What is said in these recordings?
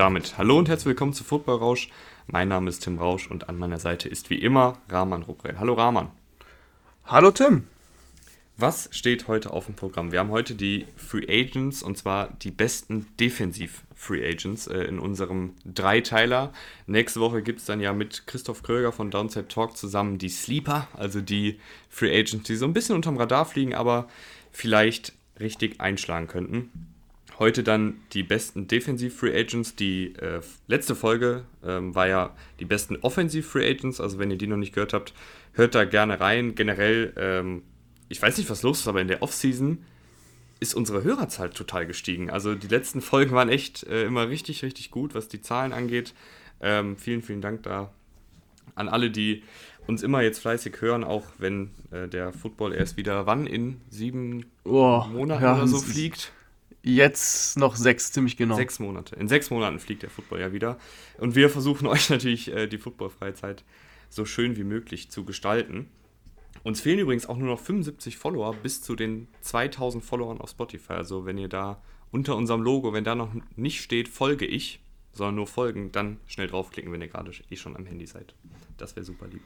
Damit hallo und herzlich willkommen zu Football Rausch. Mein Name ist Tim Rausch und an meiner Seite ist wie immer Rahman Ruprell. Hallo Rahman. Hallo Tim. Was steht heute auf dem Programm? Wir haben heute die Free Agents und zwar die besten Defensiv-Free Agents äh, in unserem Dreiteiler. Nächste Woche gibt es dann ja mit Christoph Kröger von Downside Talk zusammen die Sleeper, also die Free Agents, die so ein bisschen unterm Radar fliegen, aber vielleicht richtig einschlagen könnten. Heute dann die besten Defensiv-Free Agents. Die äh, letzte Folge ähm, war ja die besten Offensiv-Free Agents. Also wenn ihr die noch nicht gehört habt, hört da gerne rein. Generell, ähm, ich weiß nicht, was los ist, aber in der Offseason ist unsere Hörerzahl total gestiegen. Also die letzten Folgen waren echt äh, immer richtig, richtig gut, was die Zahlen angeht. Ähm, vielen, vielen Dank da an alle, die uns immer jetzt fleißig hören, auch wenn äh, der Football erst wieder wann in sieben oh, Monaten ja, oder so fliegt. Jetzt noch sechs, ziemlich genau. Sechs Monate. In sechs Monaten fliegt der Football ja wieder. Und wir versuchen euch natürlich äh, die Football-Freizeit so schön wie möglich zu gestalten. Uns fehlen übrigens auch nur noch 75 Follower bis zu den 2000 Followern auf Spotify. Also wenn ihr da unter unserem Logo, wenn da noch nicht steht, folge ich, sondern nur folgen, dann schnell draufklicken, wenn ihr gerade eh schon am Handy seid. Das wäre super lieb.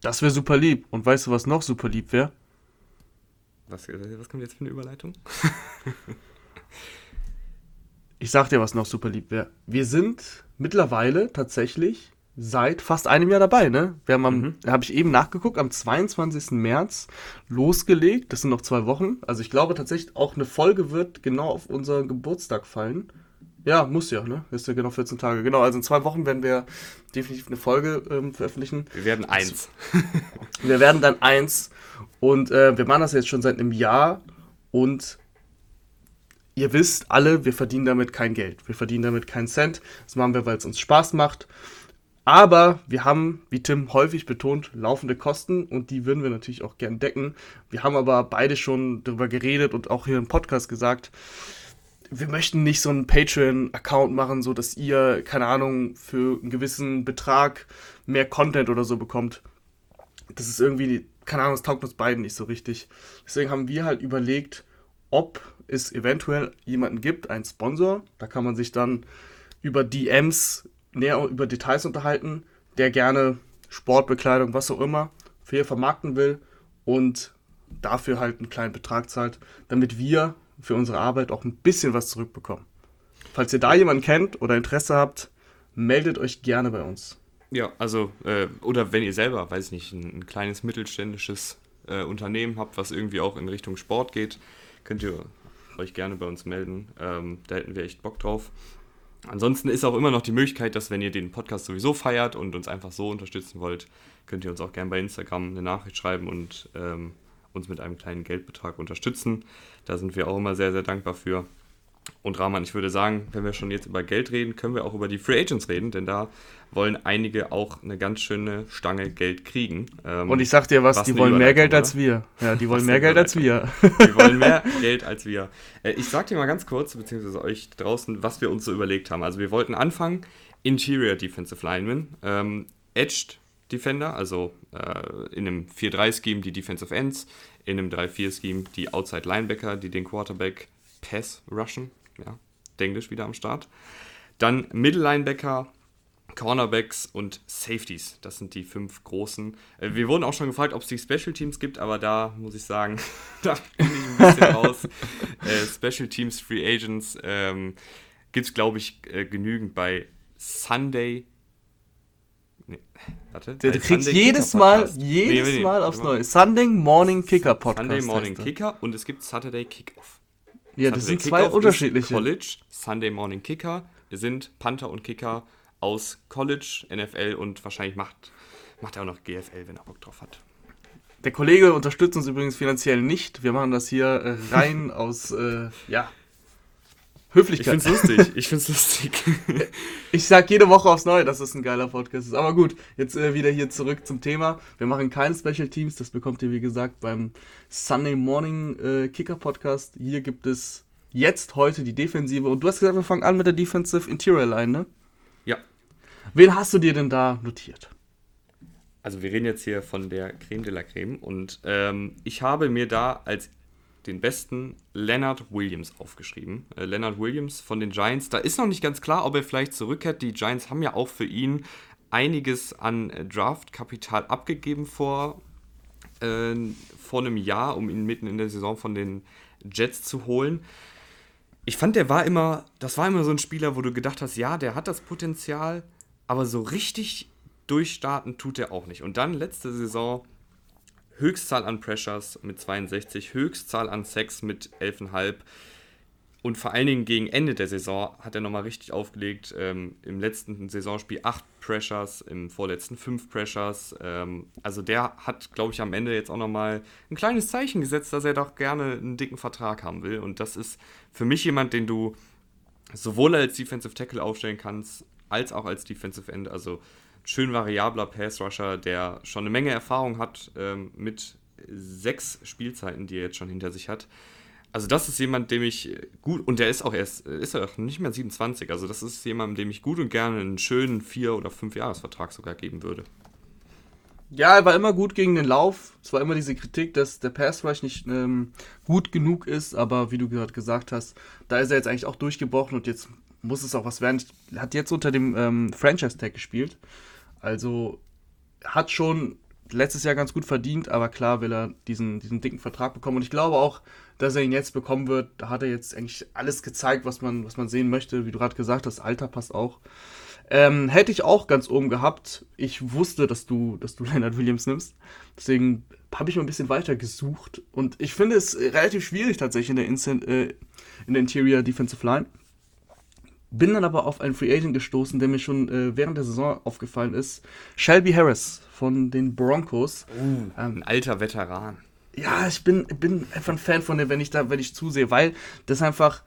Das wäre super lieb. Und weißt du, was noch super lieb wäre? Was, was kommt jetzt für eine Überleitung? ich sag dir, was noch super lieb wäre. Wir sind mittlerweile tatsächlich seit fast einem Jahr dabei, ne? Wir haben am, mhm. habe ich eben nachgeguckt, am 22. März losgelegt. Das sind noch zwei Wochen. Also ich glaube tatsächlich auch eine Folge wird genau auf unseren Geburtstag fallen. Ja, muss ja, ne? Ist ja genau 14 Tage. Genau, also in zwei Wochen werden wir definitiv eine Folge ähm, veröffentlichen. Wir werden eins. wir werden dann eins. Und äh, wir machen das jetzt schon seit einem Jahr. Und ihr wisst alle, wir verdienen damit kein Geld. Wir verdienen damit keinen Cent. Das machen wir, weil es uns Spaß macht. Aber wir haben, wie Tim häufig betont, laufende Kosten und die würden wir natürlich auch gern decken. Wir haben aber beide schon darüber geredet und auch hier im Podcast gesagt, wir möchten nicht so einen Patreon-Account machen, so dass ihr, keine Ahnung, für einen gewissen Betrag mehr Content oder so bekommt. Das ist irgendwie, keine Ahnung, es taugt uns beiden nicht so richtig. Deswegen haben wir halt überlegt, ob es eventuell jemanden gibt, einen Sponsor. Da kann man sich dann über DMs näher über Details unterhalten, der gerne Sportbekleidung, was auch immer, für ihr vermarkten will und dafür halt einen kleinen Betrag zahlt, damit wir für unsere Arbeit auch ein bisschen was zurückbekommen. Falls ihr da jemanden kennt oder Interesse habt, meldet euch gerne bei uns. Ja, also, äh, oder wenn ihr selber, weiß ich nicht, ein, ein kleines mittelständisches äh, Unternehmen habt, was irgendwie auch in Richtung Sport geht, könnt ihr euch gerne bei uns melden. Ähm, da hätten wir echt Bock drauf. Ansonsten ist auch immer noch die Möglichkeit, dass wenn ihr den Podcast sowieso feiert und uns einfach so unterstützen wollt, könnt ihr uns auch gerne bei Instagram eine Nachricht schreiben und ähm, uns mit einem kleinen Geldbetrag unterstützen. Da sind wir auch immer sehr, sehr dankbar für. Und Rahman, ich würde sagen, wenn wir schon jetzt über Geld reden, können wir auch über die Free Agents reden, denn da wollen einige auch eine ganz schöne Stange Geld kriegen. Ähm, Und ich sag dir was, was die wollen mehr Geld oder? als wir. Ja, die wollen mehr Geld als wir. Die wollen mehr Geld als wir. Äh, ich sag dir mal ganz kurz, beziehungsweise euch draußen, was wir uns so überlegt haben. Also wir wollten anfangen, Interior Defensive Lineman, ähm, Edged Defender, also äh, in einem 4-3-Scheme die Defensive Ends, in einem 3-4-Scheme die Outside Linebacker, die den Quarterback Pass rushen. Ja, Englisch wieder am Start. Dann Middle Linebacker, Cornerbacks und Safeties. Das sind die fünf großen. Äh, wir wurden auch schon gefragt, ob es die Special Teams gibt, aber da muss ich sagen, da bin ich ein bisschen raus. Äh, Special Teams, Free Agents ähm, gibt es, glaube ich, äh, genügend bei Sunday Nee, warte. Der, du kriegst jedes Mal, jedes nee, nee, Mal aufs Neue. Sunday Morning Kicker Podcast. Sunday Morning Kicker und es gibt Saturday Kickoff. Ja, das sind zwei unterschiedliche. College, Sunday Morning Kicker sind Panther und Kicker aus College, NFL und wahrscheinlich macht, macht er auch noch GFL, wenn er Bock drauf hat. Der Kollege unterstützt uns übrigens finanziell nicht. Wir machen das hier rein aus, äh, ja, Höflichkeit. Ich find's lustig. Ich find's lustig. ich sag jede Woche aufs Neue, dass es ein geiler Podcast ist. Aber gut, jetzt äh, wieder hier zurück zum Thema. Wir machen keine Special Teams. Das bekommt ihr, wie gesagt, beim Sunday Morning äh, Kicker Podcast. Hier gibt es jetzt heute die Defensive. Und du hast gesagt, wir fangen an mit der Defensive Interior Line, ne? Ja. Wen hast du dir denn da notiert? Also wir reden jetzt hier von der Creme de la Creme und ähm, ich habe mir da als den besten Leonard Williams aufgeschrieben. Äh, Leonard Williams von den Giants. Da ist noch nicht ganz klar, ob er vielleicht zurückkehrt. Die Giants haben ja auch für ihn einiges an Draftkapital abgegeben vor, äh, vor einem Jahr, um ihn mitten in der Saison von den Jets zu holen. Ich fand, der war immer, das war immer so ein Spieler, wo du gedacht hast, ja, der hat das Potenzial, aber so richtig durchstarten tut er auch nicht. Und dann letzte Saison Höchstzahl an Pressures mit 62, Höchstzahl an Sex mit 11,5 und vor allen Dingen gegen Ende der Saison hat er nochmal richtig aufgelegt. Ähm, Im letzten Saisonspiel 8 Pressures, im vorletzten 5 Pressures. Ähm, also der hat, glaube ich, am Ende jetzt auch nochmal ein kleines Zeichen gesetzt, dass er doch gerne einen dicken Vertrag haben will. Und das ist für mich jemand, den du sowohl als Defensive Tackle aufstellen kannst, als auch als Defensive End. Also schön variabler Pass-Rusher, der schon eine Menge Erfahrung hat ähm, mit sechs Spielzeiten, die er jetzt schon hinter sich hat. Also das ist jemand, dem ich gut, und der ist auch erst, ist er auch nicht mehr 27, also das ist jemand, dem ich gut und gerne einen schönen vier- oder fünf Jahresvertrag sogar geben würde. Ja, er war immer gut gegen den Lauf. Es war immer diese Kritik, dass der Pass Rush nicht ähm, gut genug ist, aber wie du gerade gesagt hast, da ist er jetzt eigentlich auch durchgebrochen und jetzt muss es auch was werden. Er hat jetzt unter dem ähm, Franchise Tag gespielt. Also hat schon letztes Jahr ganz gut verdient, aber klar will er diesen, diesen dicken Vertrag bekommen. Und ich glaube auch, dass er ihn jetzt bekommen wird. Da hat er jetzt eigentlich alles gezeigt, was man, was man sehen möchte. Wie du gerade gesagt hast, Alter passt auch. Ähm, hätte ich auch ganz oben gehabt. Ich wusste, dass du, dass du Leonard Williams nimmst. Deswegen habe ich mal ein bisschen weiter gesucht. Und ich finde es relativ schwierig tatsächlich in der, Instant, äh, in der Interior Defensive Line. Bin dann aber auf einen Free Agent gestoßen, der mir schon äh, während der Saison aufgefallen ist. Shelby Harris von den Broncos. Uh, ähm, ein alter Veteran. Ja, ich bin, bin einfach ein Fan von dem, wenn ich da, wenn ich zusehe, weil das ist einfach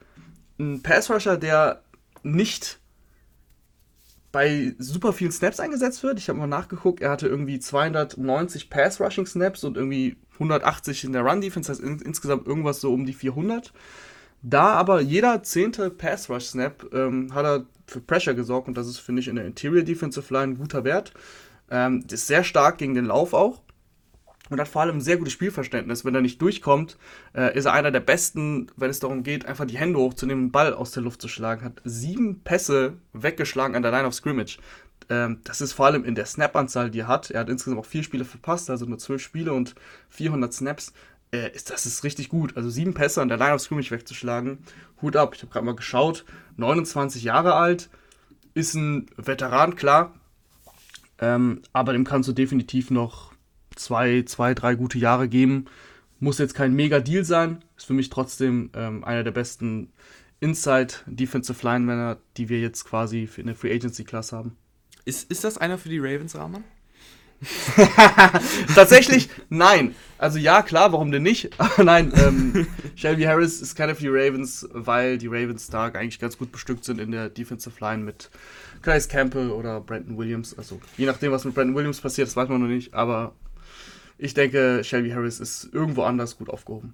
ein Pass-Rusher, der nicht bei super vielen Snaps eingesetzt wird. Ich habe mal nachgeguckt, er hatte irgendwie 290 Pass-Rushing-Snaps und irgendwie 180 in der Run-Defense, das heißt in, insgesamt irgendwas so um die 400. Da aber jeder zehnte Pass-Rush-Snap ähm, hat er für Pressure gesorgt und das ist, finde ich, in der Interior Defensive Line ein guter Wert. Ähm, ist sehr stark gegen den Lauf auch und hat vor allem ein sehr gutes Spielverständnis. Wenn er nicht durchkommt, äh, ist er einer der besten, wenn es darum geht, einfach die Hände hochzunehmen, den Ball aus der Luft zu schlagen. Hat sieben Pässe weggeschlagen an der Line of Scrimmage. Ähm, das ist vor allem in der Snap-Anzahl, die er hat. Er hat insgesamt auch vier Spiele verpasst, also nur zwölf Spiele und 400 Snaps äh, ist, das ist richtig gut. Also sieben Pässe an der Line of Scrimmage wegzuschlagen. Hut ab, ich habe gerade mal geschaut. 29 Jahre alt, ist ein Veteran, klar. Ähm, aber dem kannst du definitiv noch zwei, zwei, drei gute Jahre geben. Muss jetzt kein Mega-Deal sein. Ist für mich trotzdem ähm, einer der besten Inside Defensive Linemänner, die wir jetzt quasi in der Free Agency Class haben. Ist, ist das einer für die Ravens, Rahman? Tatsächlich, nein. Also ja, klar, warum denn nicht? Aber nein, ähm, Shelby Harris ist keiner für die Ravens, weil die Ravens da eigentlich ganz gut bestückt sind in der Defensive Line mit Calais Campbell oder Brandon Williams. Also je nachdem, was mit Brandon Williams passiert, das weiß man noch nicht. Aber ich denke, Shelby Harris ist irgendwo anders gut aufgehoben.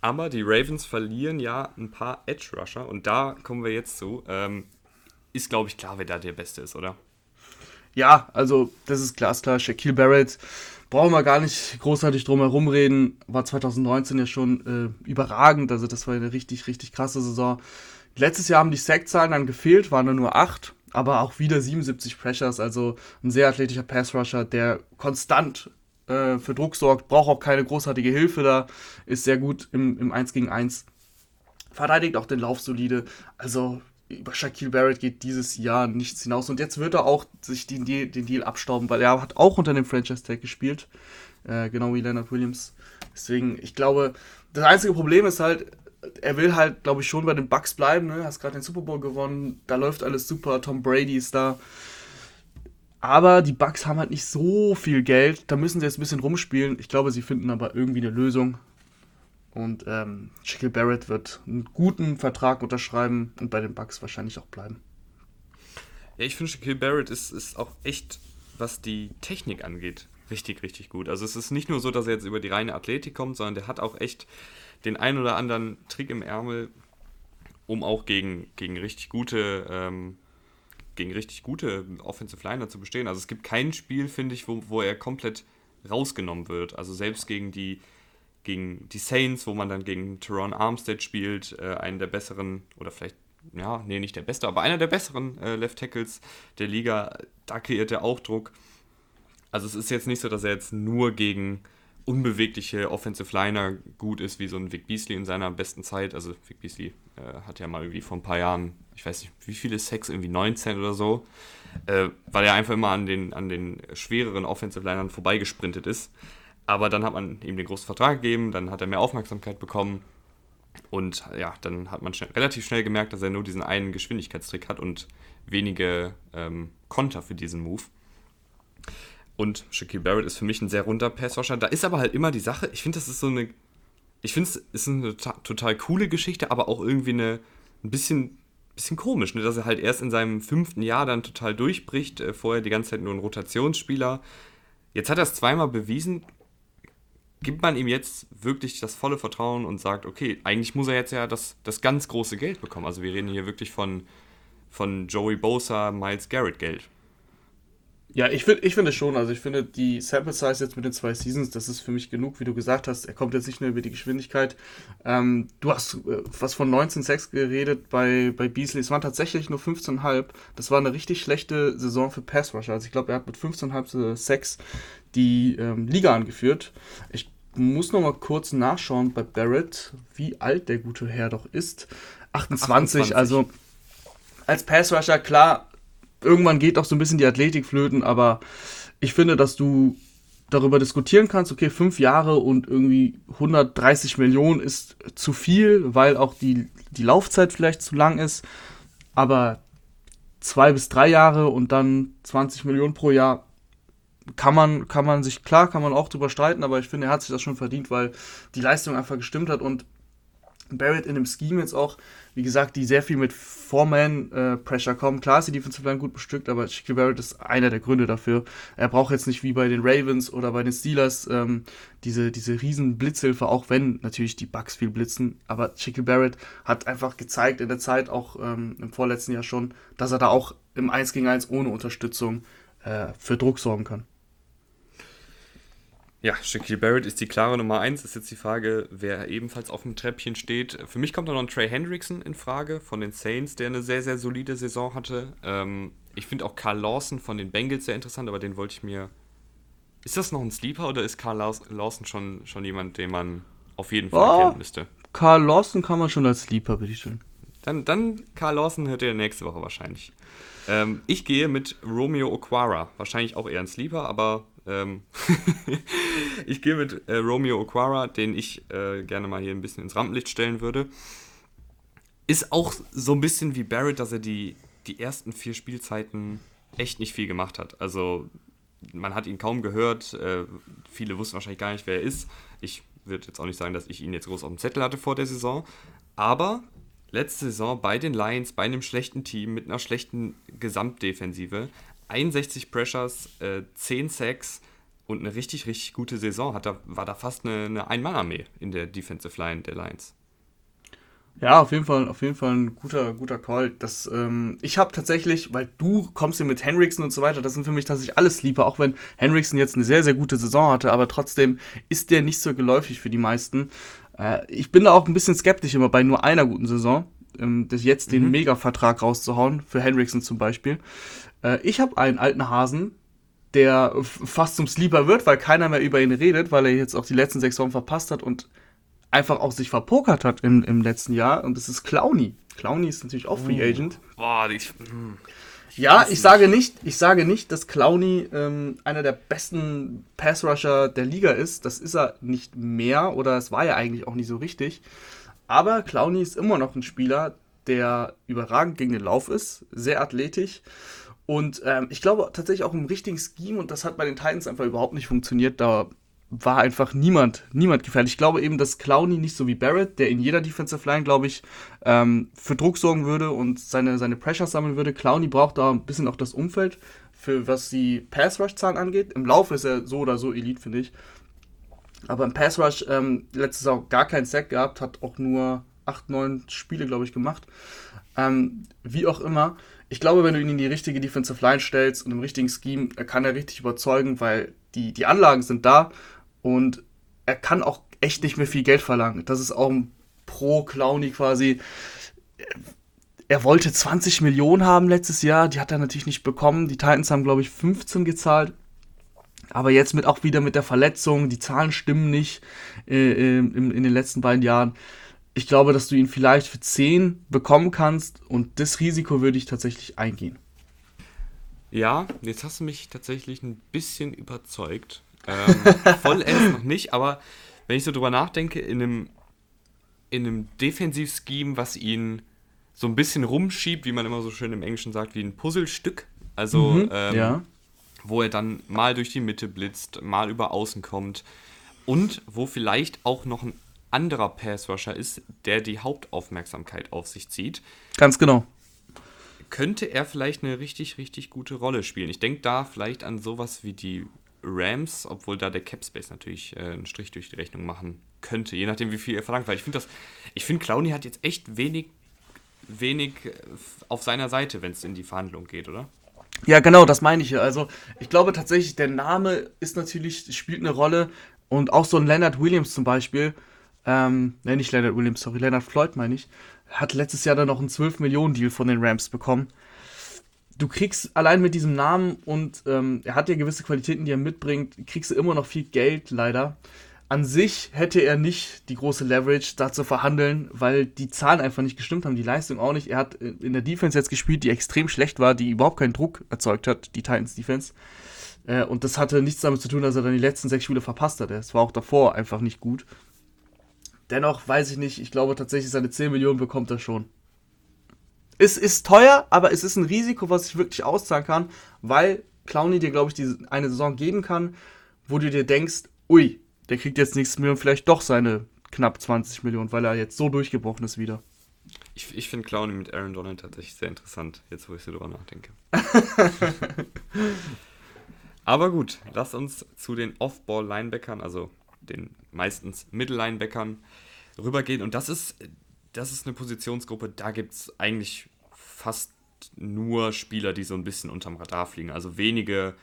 Aber die Ravens verlieren ja ein paar Edge-Rusher und da kommen wir jetzt zu. Ähm, ist, glaube ich, klar, wer da der Beste ist, oder? Ja, also das ist glasklar. Shaquille Barrett brauchen wir gar nicht großartig drum herum reden. War 2019 ja schon äh, überragend. Also das war eine richtig, richtig krasse Saison. Letztes Jahr haben die Sackzahlen dann gefehlt, waren nur acht, aber auch wieder 77 Pressures. Also ein sehr athletischer Passrusher, der konstant äh, für Druck sorgt, braucht auch keine großartige Hilfe da, ist sehr gut im, im 1 gegen 1. Verteidigt auch den Lauf solide. Also über Shaquille Barrett geht dieses Jahr nichts hinaus. Und jetzt wird er auch sich den Deal, den Deal abstauben, weil er hat auch unter dem Franchise-Tag gespielt. Äh, genau wie Leonard Williams. Deswegen, ich glaube, das einzige Problem ist halt, er will halt, glaube ich, schon bei den Bucks bleiben. Ne? Hast gerade den Super Bowl gewonnen, da läuft alles super, Tom Brady ist da. Aber die Bucks haben halt nicht so viel Geld, da müssen sie jetzt ein bisschen rumspielen. Ich glaube, sie finden aber irgendwie eine Lösung. Und ähm, Shaquille Barrett wird einen guten Vertrag unterschreiben und bei den Bucks wahrscheinlich auch bleiben. Ja, ich finde, Shaquille Barrett ist, ist auch echt, was die Technik angeht, richtig, richtig gut. Also es ist nicht nur so, dass er jetzt über die reine Athletik kommt, sondern der hat auch echt den ein oder anderen Trick im Ärmel, um auch gegen, gegen richtig gute ähm, gegen richtig gute Offensive Liner zu bestehen. Also es gibt kein Spiel, finde ich, wo, wo er komplett rausgenommen wird. Also selbst gegen die gegen die Saints, wo man dann gegen Teron Armstead spielt, äh, einen der besseren, oder vielleicht, ja, nee, nicht der beste, aber einer der besseren äh, Left Tackles der Liga. Da kreiert er auch Druck. Also es ist jetzt nicht so, dass er jetzt nur gegen unbewegliche Offensive Liner gut ist, wie so ein Vic Beasley in seiner besten Zeit. Also Vic Beasley äh, hat ja mal irgendwie vor ein paar Jahren, ich weiß nicht, wie viele Sex, irgendwie 19 oder so, äh, weil er einfach immer an den, an den schwereren Offensive Linern vorbeigesprintet ist. Aber dann hat man ihm den großen Vertrag gegeben, dann hat er mehr Aufmerksamkeit bekommen. Und ja, dann hat man schnell, relativ schnell gemerkt, dass er nur diesen einen Geschwindigkeitstrick hat und wenige ähm, Konter für diesen Move. Und Shaquille Barrett ist für mich ein sehr runder Passwasher. Da ist aber halt immer die Sache, ich finde, das ist so eine. Ich finde, es ist eine total coole Geschichte, aber auch irgendwie eine ein bisschen, bisschen komisch, ne? dass er halt erst in seinem fünften Jahr dann total durchbricht. Äh, vorher die ganze Zeit nur ein Rotationsspieler. Jetzt hat er es zweimal bewiesen, gibt man ihm jetzt wirklich das volle Vertrauen und sagt, okay, eigentlich muss er jetzt ja das, das ganz große Geld bekommen. Also wir reden hier wirklich von, von Joey Bosa, Miles Garrett Geld. Ja, ich finde ich finde schon. Also ich finde die Sample Size jetzt mit den zwei Seasons, das ist für mich genug, wie du gesagt hast. Er kommt jetzt nicht nur über die Geschwindigkeit. Ähm, du hast äh, was von 19,6 geredet bei, bei Beasley. Es waren tatsächlich nur 15,5. Das war eine richtig schlechte Saison für Pass Rusher. Also ich glaube, er hat mit 15,5 Sex die ähm, Liga angeführt. Ich muss noch mal kurz nachschauen bei Barrett, wie alt der gute Herr doch ist. 28, 28. also als Pass Rusher, klar, irgendwann geht auch so ein bisschen die Athletik flöten, aber ich finde, dass du darüber diskutieren kannst, okay, fünf Jahre und irgendwie 130 Millionen ist zu viel, weil auch die, die Laufzeit vielleicht zu lang ist, aber zwei bis drei Jahre und dann 20 Millionen pro Jahr kann man, kann man sich, klar, kann man auch drüber streiten, aber ich finde, er hat sich das schon verdient, weil die Leistung einfach gestimmt hat und Barrett in dem Scheme jetzt auch, wie gesagt, die sehr viel mit Four-Man-Pressure äh, kommen. Klar ist die Defensive Line gut bestückt, aber Shaquille Barrett ist einer der Gründe dafür. Er braucht jetzt nicht wie bei den Ravens oder bei den Steelers ähm, diese, diese riesen Blitzhilfe, auch wenn natürlich die Bucks viel blitzen. Aber Shaquille Barrett hat einfach gezeigt in der Zeit, auch ähm, im vorletzten Jahr schon, dass er da auch im 1 gegen 1 ohne Unterstützung äh, für Druck sorgen kann. Ja, Shaquille Barrett ist die klare Nummer 1. Ist jetzt die Frage, wer ebenfalls auf dem Treppchen steht. Für mich kommt da noch ein Trey Hendrickson in Frage von den Saints, der eine sehr, sehr solide Saison hatte. Ähm, ich finde auch Carl Lawson von den Bengals sehr interessant, aber den wollte ich mir. Ist das noch ein Sleeper oder ist Carl Lawson schon, schon jemand, den man auf jeden Fall oh, erkennen müsste? Carl Lawson kann man schon als Sleeper, bitte schön. Dann, dann Carl Lawson hört ihr nächste Woche wahrscheinlich. Ähm, ich gehe mit Romeo Oquara. Wahrscheinlich auch eher ein Sleeper, aber ähm ich gehe mit äh, Romeo Oquara, den ich äh, gerne mal hier ein bisschen ins Rampenlicht stellen würde. Ist auch so ein bisschen wie Barrett, dass er die, die ersten vier Spielzeiten echt nicht viel gemacht hat. Also man hat ihn kaum gehört. Äh, viele wussten wahrscheinlich gar nicht, wer er ist. Ich würde jetzt auch nicht sagen, dass ich ihn jetzt groß auf dem Zettel hatte vor der Saison. Aber letzte Saison bei den Lions, bei einem schlechten Team mit einer schlechten Gesamtdefensive, 61 Pressures, äh, 10 Sacks und eine richtig, richtig gute Saison. Hat da, war da fast eine, eine Ein-Mann-Armee in der Defensive Line der Lions. Ja, auf jeden Fall, auf jeden Fall ein guter, guter Call. Das, ähm, ich habe tatsächlich, weil du kommst hier mit Henriksen und so weiter, das sind für mich tatsächlich alles Lieber, auch wenn Henriksen jetzt eine sehr, sehr gute Saison hatte, aber trotzdem ist der nicht so geläufig für die meisten. Äh, ich bin da auch ein bisschen skeptisch immer bei nur einer guten Saison, ähm, das jetzt den mhm. Mega-Vertrag rauszuhauen, für Henriksen zum Beispiel. Äh, ich habe einen alten Hasen, der fast zum Sleeper wird, weil keiner mehr über ihn redet, weil er jetzt auch die letzten sechs Wochen verpasst hat und einfach auch sich verpokert hat im, im letzten Jahr. Und das ist Clowny. Clowny ist natürlich auch Free oh. Agent. Boah, die, hm. Ja, ich sage nicht, ich sage nicht, dass Clowny ähm, einer der besten Pass-Rusher der Liga ist. Das ist er nicht mehr oder es war ja eigentlich auch nicht so richtig. Aber Clowny ist immer noch ein Spieler, der überragend gegen den Lauf ist, sehr athletisch und ähm, ich glaube tatsächlich auch im richtigen Scheme, und das hat bei den Titans einfach überhaupt nicht funktioniert, da war einfach niemand, niemand gefährlich. Ich glaube eben, dass Clowney nicht so wie Barrett, der in jeder Defensive Line, glaube ich, ähm, für Druck sorgen würde und seine, seine Pressure sammeln würde. Clowney braucht da ein bisschen auch das Umfeld, für was die Pass-Rush-Zahlen angeht. Im Lauf ist er so oder so Elite, finde ich. Aber im Pass-Rush ähm, letztes Jahr gar keinen Sack gehabt, hat auch nur 8, 9 Spiele, glaube ich, gemacht. Ähm, wie auch immer, ich glaube, wenn du ihn in die richtige Defensive Line stellst und im richtigen Scheme, er kann er richtig überzeugen, weil die, die Anlagen sind da und er kann auch echt nicht mehr viel Geld verlangen. Das ist auch ein Pro Clowny quasi. Er wollte 20 Millionen haben letztes Jahr, die hat er natürlich nicht bekommen. Die Titans haben, glaube ich, 15 gezahlt. Aber jetzt mit auch wieder mit der Verletzung, die Zahlen stimmen nicht äh, in, in den letzten beiden Jahren. Ich glaube, dass du ihn vielleicht für 10 bekommen kannst und das Risiko würde ich tatsächlich eingehen. Ja, jetzt hast du mich tatsächlich ein bisschen überzeugt. Ähm, vollends noch nicht, aber wenn ich so drüber nachdenke, in einem, in einem Defensivscheme, was ihn so ein bisschen rumschiebt, wie man immer so schön im Englischen sagt, wie ein Puzzlestück. Also, mhm, ähm, ja. wo er dann mal durch die Mitte blitzt, mal über außen kommt und wo vielleicht auch noch ein anderer Passrusher ist, der die Hauptaufmerksamkeit auf sich zieht. Ganz genau könnte er vielleicht eine richtig, richtig gute Rolle spielen. Ich denke da vielleicht an sowas wie die Rams, obwohl da der Cap Space natürlich äh, einen Strich durch die Rechnung machen könnte, je nachdem, wie viel er verlangt. Weil ich finde das, ich finde, Clowny hat jetzt echt wenig, wenig äh, auf seiner Seite, wenn es in die Verhandlung geht, oder? Ja, genau, das meine ich ja. Also, ich glaube tatsächlich, der Name ist natürlich, spielt eine Rolle. Und auch so ein Leonard Williams zum Beispiel, ähm, ne, nicht Leonard Williams, sorry, Leonard Floyd meine ich, hat letztes Jahr dann noch einen 12-Millionen-Deal von den Rams bekommen. Du kriegst allein mit diesem Namen und ähm, er hat ja gewisse Qualitäten, die er mitbringt, kriegst du immer noch viel Geld, leider. An sich hätte er nicht die große Leverage, da zu verhandeln, weil die Zahlen einfach nicht gestimmt haben, die Leistung auch nicht. Er hat in der Defense jetzt gespielt, die extrem schlecht war, die überhaupt keinen Druck erzeugt hat, die Titans Defense. Äh, und das hatte nichts damit zu tun, dass er dann die letzten sechs Spiele verpasst hat. Es war auch davor einfach nicht gut. Dennoch weiß ich nicht, ich glaube tatsächlich, seine 10 Millionen bekommt er schon. Es ist teuer, aber es ist ein Risiko, was ich wirklich auszahlen kann, weil Clowny dir, glaube ich, diese eine Saison geben kann, wo du dir denkst, ui, der kriegt jetzt nächstes Million vielleicht doch seine knapp 20 Millionen, weil er jetzt so durchgebrochen ist wieder. Ich, ich finde Clowny mit Aaron Donald tatsächlich sehr interessant, jetzt wo ich so drüber nachdenke. Aber gut, lass uns zu den Off-Ball-Linebackern, also den meistens Mittellinebackern rübergehen. Und das ist, das ist eine Positionsgruppe, da gibt es eigentlich fast nur Spieler, die so ein bisschen unterm Radar fliegen. Also wenige,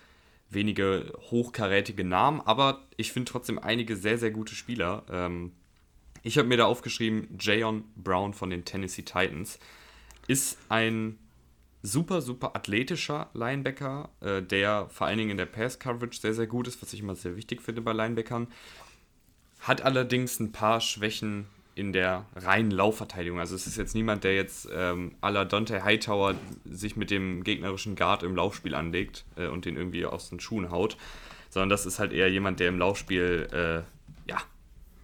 wenige hochkarätige Namen, aber ich finde trotzdem einige sehr, sehr gute Spieler. Ähm, ich habe mir da aufgeschrieben, Jayon Brown von den Tennessee Titans ist ein super, super athletischer Linebacker, äh, der vor allen Dingen in der Pass-Coverage sehr, sehr gut ist, was ich immer sehr wichtig finde bei Linebackern. Hat allerdings ein paar Schwächen in der reinen Laufverteidigung. Also es ist jetzt niemand, der jetzt ähm, à la Dante Hightower sich mit dem gegnerischen Guard im Laufspiel anlegt äh, und den irgendwie aus den Schuhen haut, sondern das ist halt eher jemand, der im Laufspiel, äh, ja,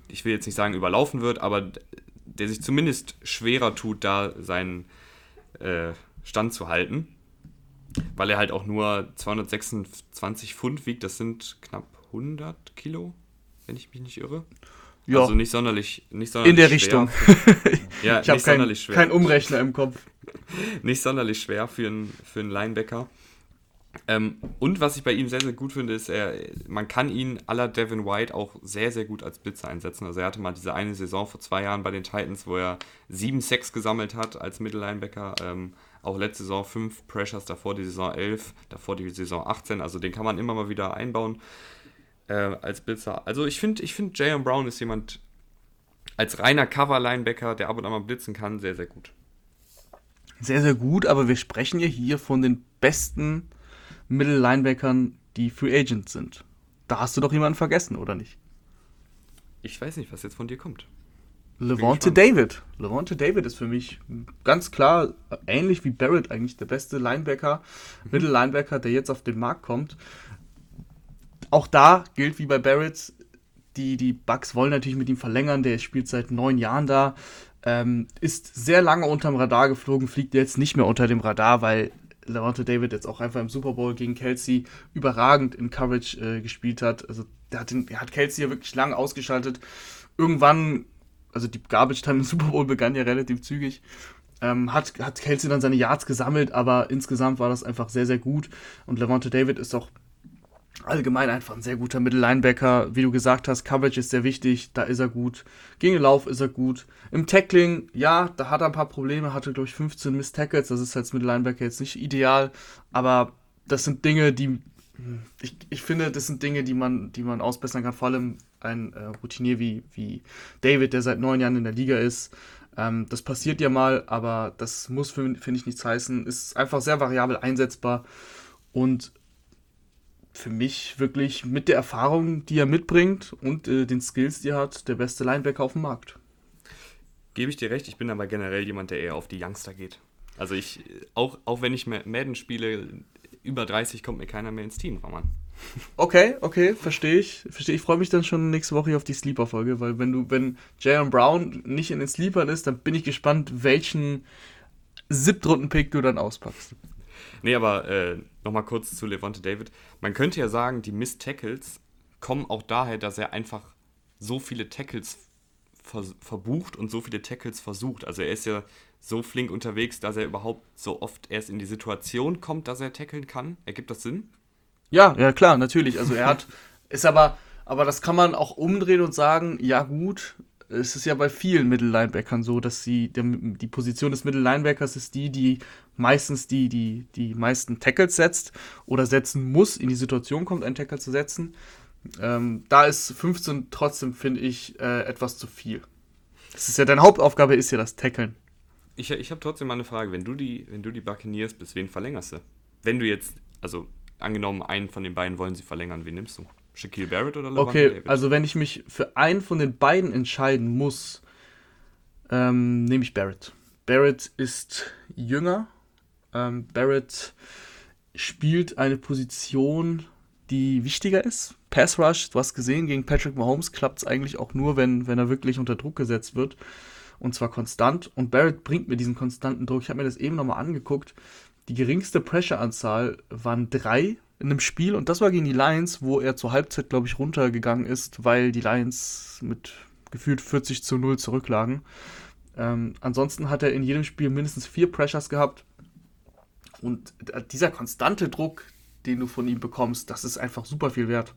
ich will jetzt nicht sagen überlaufen wird, aber der sich zumindest schwerer tut, da seinen äh, Stand zu halten, weil er halt auch nur 226 Pfund wiegt, das sind knapp 100 Kilo, wenn ich mich nicht irre. Ja. Also nicht sonderlich, nicht sonderlich In der schwer. Richtung. ja, ich habe keinen kein Umrechner im Kopf. nicht sonderlich schwer für einen, für einen Linebacker. Ähm, und was ich bei ihm sehr, sehr gut finde, ist, er, man kann ihn aller Devin White auch sehr, sehr gut als Blitzer einsetzen. Also er hatte mal diese eine Saison vor zwei Jahren bei den Titans, wo er sieben Sacks gesammelt hat als Mittellinebacker. Ähm, auch letzte Saison fünf Pressures, davor die Saison 11, davor die Saison 18. Also den kann man immer mal wieder einbauen äh, als Blitzer. Also ich finde, ich finde, Jayon Brown ist jemand als reiner Cover-Linebacker, der ab und an mal blitzen kann, sehr, sehr gut. Sehr, sehr gut, aber wir sprechen ja hier von den besten Middle-Linebackern, die Free Agents sind. Da hast du doch jemanden vergessen, oder nicht? Ich weiß nicht, was jetzt von dir kommt. Levante David. Levante David ist für mich ganz klar, ähnlich wie Barrett eigentlich, der beste Linebacker, mhm. Middle-Linebacker, der jetzt auf den Markt kommt auch da gilt wie bei Barrett, die, die Bucks wollen natürlich mit ihm verlängern. Der spielt seit neun Jahren da. Ähm, ist sehr lange unterm Radar geflogen, fliegt jetzt nicht mehr unter dem Radar, weil Levante David jetzt auch einfach im Super Bowl gegen Kelsey überragend in Coverage äh, gespielt hat. Also der hat, den, der hat Kelsey ja wirklich lange ausgeschaltet. Irgendwann, also die Garbage Time im Super Bowl begann ja relativ zügig. Ähm, hat, hat Kelsey dann seine Yards gesammelt, aber insgesamt war das einfach sehr, sehr gut. Und Levante David ist auch allgemein einfach ein sehr guter Mittellinebacker. Wie du gesagt hast, Coverage ist sehr wichtig, da ist er gut. Gegen den Lauf ist er gut. Im Tackling, ja, da hat er ein paar Probleme, hatte, glaube ich, 15 Miss Tackles. Das ist als Mittellinebacker jetzt nicht ideal, aber das sind Dinge, die ich, ich finde, das sind Dinge, die man, die man ausbessern kann, vor allem ein äh, Routinier wie, wie David, der seit neun Jahren in der Liga ist. Ähm, das passiert ja mal, aber das muss, finde ich, nichts heißen. Ist einfach sehr variabel einsetzbar und für mich wirklich mit der Erfahrung, die er mitbringt und äh, den Skills, die er hat, der beste Linebacker auf dem Markt. Gebe ich dir recht, ich bin aber generell jemand, der eher auf die Youngster geht. Also ich, auch, auch wenn ich Madden spiele, über 30 kommt mir keiner mehr ins Team, Roman. Okay, okay, verstehe ich. Verstehe. Ich freue mich dann schon nächste Woche auf die Sleeper-Folge, weil wenn du, wenn Jaron Brown nicht in den Sleepern ist, dann bin ich gespannt, welchen Siebtrunden-Pick du dann auspackst. Nee, aber äh, nochmal kurz zu Levante David. Man könnte ja sagen, die Miss Tackles kommen auch daher, dass er einfach so viele Tackles ver verbucht und so viele Tackles versucht. Also er ist ja so flink unterwegs, dass er überhaupt so oft erst in die Situation kommt, dass er tackeln kann. Ergibt das Sinn? Ja, ja klar, natürlich. Also er hat, ist aber, aber das kann man auch umdrehen und sagen, ja gut, es ist ja bei vielen Mittellinebackern so, dass sie, der, die Position des Mittellinebackers ist die, die meistens die, die, die meisten Tackles setzt oder setzen muss, in die Situation kommt, einen Tackle zu setzen. Ähm, da ist 15 trotzdem, finde ich, äh, etwas zu viel. Das ist ja, deine Hauptaufgabe ist ja das Tackeln. Ich, ich habe trotzdem mal eine Frage. Wenn du die, wenn du die Buccaneers bist, wen verlängerst du? Wenn du jetzt, also angenommen, einen von den beiden wollen sie verlängern, wen nimmst du? Shaquille Barrett oder LeVante Okay, David? also wenn ich mich für einen von den beiden entscheiden muss, ähm, nehme ich Barrett. Barrett ist jünger. Ähm, Barrett spielt eine Position, die wichtiger ist. Pass Rush, du hast gesehen, gegen Patrick Mahomes klappt es eigentlich auch nur, wenn, wenn er wirklich unter Druck gesetzt wird. Und zwar konstant. Und Barrett bringt mir diesen konstanten Druck. Ich habe mir das eben nochmal angeguckt. Die geringste Pressure-Anzahl waren drei in einem Spiel. Und das war gegen die Lions, wo er zur Halbzeit, glaube ich, runtergegangen ist, weil die Lions mit gefühlt 40 zu 0 zurücklagen. Ähm, ansonsten hat er in jedem Spiel mindestens vier Pressures gehabt. Und dieser konstante Druck, den du von ihm bekommst, das ist einfach super viel wert.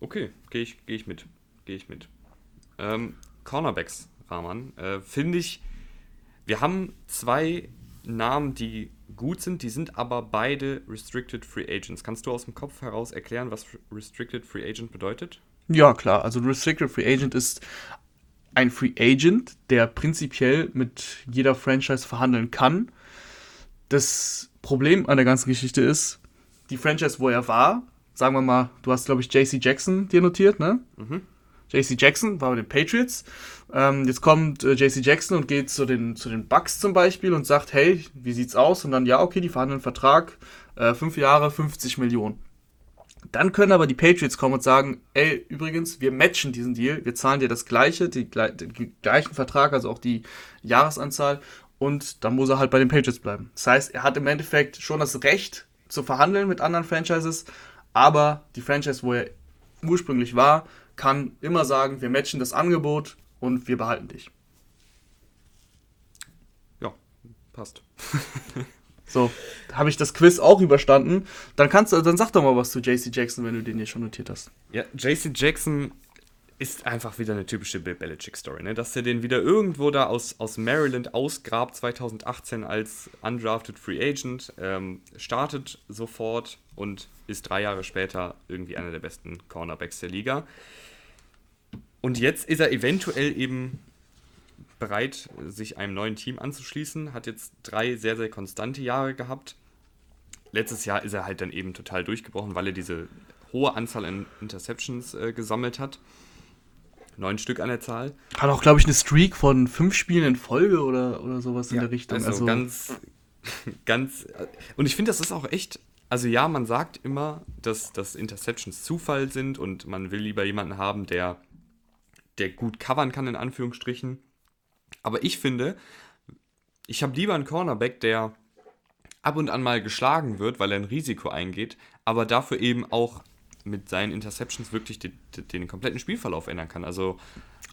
Okay, gehe ich, geh ich mit. Gehe ich mit. Ähm, Cornerbacks, Rahman, äh, finde ich, wir haben zwei Namen, die gut sind, die sind aber beide Restricted Free Agents. Kannst du aus dem Kopf heraus erklären, was Restricted Free Agent bedeutet? Ja, klar. Also Restricted Free Agent ist ein Free Agent, der prinzipiell mit jeder Franchise verhandeln kann. Das Problem an der ganzen Geschichte ist, die Franchise, wo er war, sagen wir mal, du hast, glaube ich, JC Jackson dir notiert, ne? Mhm. JC Jackson war bei den Patriots. Ähm, jetzt kommt äh, JC Jackson und geht zu den, zu den Bucks zum Beispiel und sagt, hey, wie sieht's aus? Und dann, ja, okay, die verhandeln einen Vertrag, äh, fünf Jahre, 50 Millionen. Dann können aber die Patriots kommen und sagen, ey, übrigens, wir matchen diesen Deal, wir zahlen dir das gleiche, die, den gleichen Vertrag, also auch die Jahresanzahl und dann muss er halt bei den Patriots bleiben. Das heißt, er hat im Endeffekt schon das Recht zu verhandeln mit anderen Franchises, aber die Franchise, wo er ursprünglich war, kann immer sagen, wir matchen das Angebot und wir behalten dich. Ja, passt. so, habe ich das Quiz auch überstanden. Dann kannst du, dann sag doch mal was zu JC Jackson, wenn du den hier schon notiert hast. Ja, JC Jackson ist einfach wieder eine typische Bill Belichick-Story, ne? dass er den wieder irgendwo da aus, aus Maryland ausgrabt 2018 als undrafted Free Agent, ähm, startet sofort und ist drei Jahre später irgendwie einer der besten Cornerbacks der Liga. Und jetzt ist er eventuell eben bereit, sich einem neuen Team anzuschließen, hat jetzt drei sehr, sehr konstante Jahre gehabt. Letztes Jahr ist er halt dann eben total durchgebrochen, weil er diese hohe Anzahl an Interceptions äh, gesammelt hat neun Stück an der Zahl. Hat auch, glaube ich, eine Streak von fünf Spielen in Folge oder, oder sowas ja, in der Richtung. Also, also ganz, ganz. Und ich finde, das ist auch echt. Also ja, man sagt immer, dass, dass Interceptions Zufall sind und man will lieber jemanden haben, der, der gut covern kann, in Anführungsstrichen. Aber ich finde, ich habe lieber einen Cornerback, der ab und an mal geschlagen wird, weil er ein Risiko eingeht, aber dafür eben auch mit seinen Interceptions wirklich den, den kompletten Spielverlauf ändern kann. Also,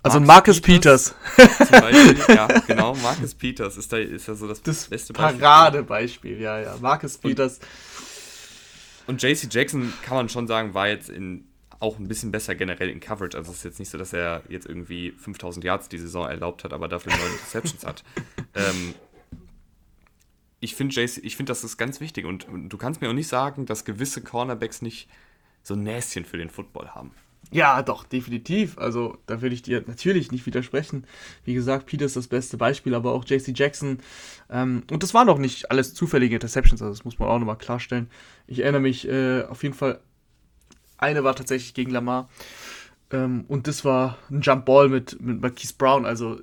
also Marcus, Peters. Peters zum Beispiel, ja, genau, Marcus Peters ist da ist ja so das, das beste Beispiel. Paradebeispiel, ja, ja. Marcus Peters. Und, und JC Jackson kann man schon sagen, war jetzt in auch ein bisschen besser generell in Coverage. Also es ist jetzt nicht so, dass er jetzt irgendwie 5000 Yards die Saison erlaubt hat, aber dafür neun Interceptions hat. Ähm, ich finde, ich finde, das ist ganz wichtig. Und, und, du kannst mir auch nicht sagen, dass gewisse Cornerbacks nicht so ein Näschen für den Football haben. Ja, doch, definitiv. Also da würde ich dir natürlich nicht widersprechen. Wie gesagt, Peter ist das beste Beispiel, aber auch JC Jackson. Ähm, und das waren doch nicht alles zufällige Interceptions, also das muss man auch nochmal klarstellen. Ich erinnere mich äh, auf jeden Fall, eine war tatsächlich gegen Lamar. Ähm, und das war ein Jump Ball mit, mit Marquise Brown. Also